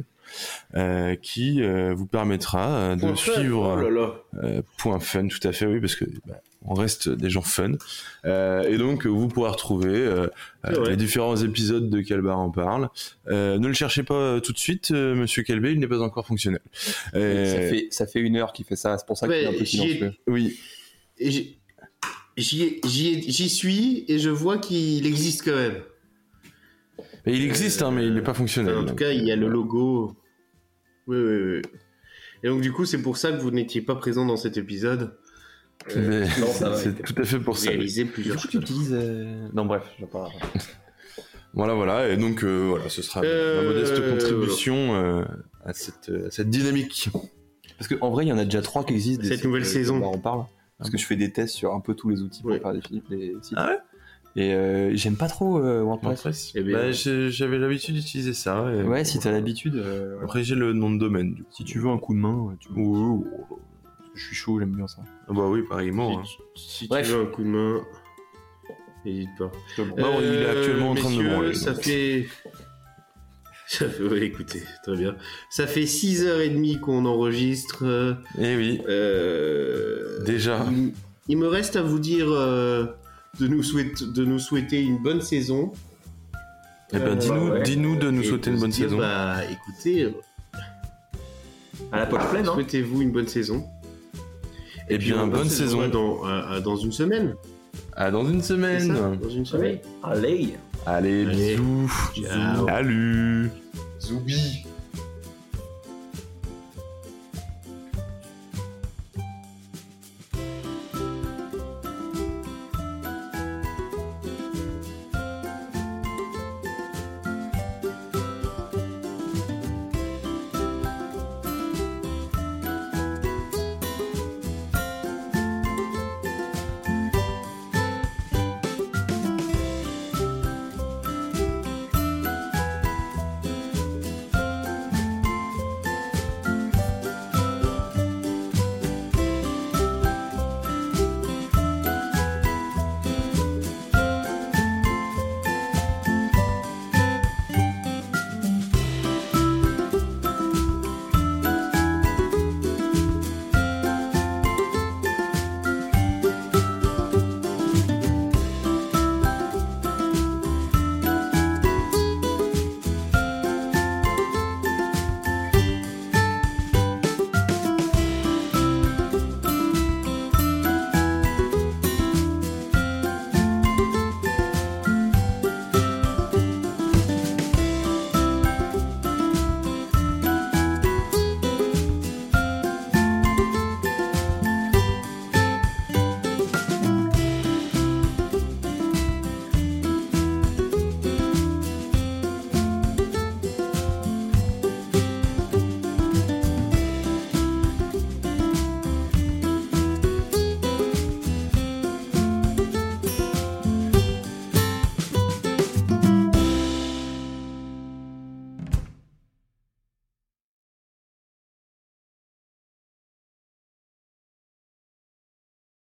euh, qui euh, vous permettra euh, de Point fun. suivre... Oh là là. Euh, point fun, tout à fait, oui, parce que bah, on reste des gens fun. Euh, et donc, vous pourrez retrouver euh, euh, les différents épisodes de Calbar en parle. Euh, ne le cherchez pas tout de suite, euh, Monsieur Calvé, il n'est pas encore fonctionnel. Ça, fait, ça fait une heure qu'il fait ça, c'est pour ça qu'il est un peu silencieux. Oui, J'y suis et je vois qu'il existe quand même. Mais il existe, hein, mais il n'est pas fonctionnel. En tout donc, cas, il y a le logo. Oui, oui, oui. Et donc, du coup, c'est pour ça que vous n'étiez pas présent dans cet épisode. Euh, Mais non, ça va, [LAUGHS] c'est tout à fait pour ça. oui. réaliser Du plusieurs coup, tu choses. utilises. euh, Non, bref, je pas. [LAUGHS] Voilà, voilà, et donc euh, voilà, ce sera Euh, ma modeste contribution euh, à cette, à cette dynamique. Parce qu'en vrai, il y en a déjà trois qui existent. des Cette nouvelle euh, saison. On parle. Parce que je fais des tests sur un peu tous les outils pour Oui. faire des, fi- des sites. Ah ouais? Et euh, j'aime pas trop euh, WordPress. WordPress. Eh bien, Bah, j'ai- j'avais l'habitude d'utiliser ça. et- Ouais, si t'as l'habitude. euh, ouais. Après, j'ai le nom de domaine. Du coup. Si tu veux un coup de main, tu peux. Ouh. Je suis chaud, j'aime bien ça. Ah Bah oui, pareillement. hein. Si Bref. tu veux un coup de main, n'hésite pas. Bah, il est actuellement en train de branler. Ça donc. fait. [LAUGHS] Ça fait, ouais, écoutez, très bien. Ça fait 6h30 qu'on enregistre. euh, Eh oui, euh, déjà. Il, il me reste à vous dire euh, de, nous souhaiter, de nous souhaiter une bonne saison. Eh ben, Euh, dis-nous, ouais. dis-nous de nous Et souhaiter une bonne dire, saison. Bah, écoutez, euh, À la poche pleine, hein souhaitez-vous une bonne saison. Eh puis, bien, une bonne saison. Dans, euh, dans une semaine. À dans une semaine. ça Dans une semaine. Allez. Allez, Allez. bisous. Ciao. Salut. Zoubi.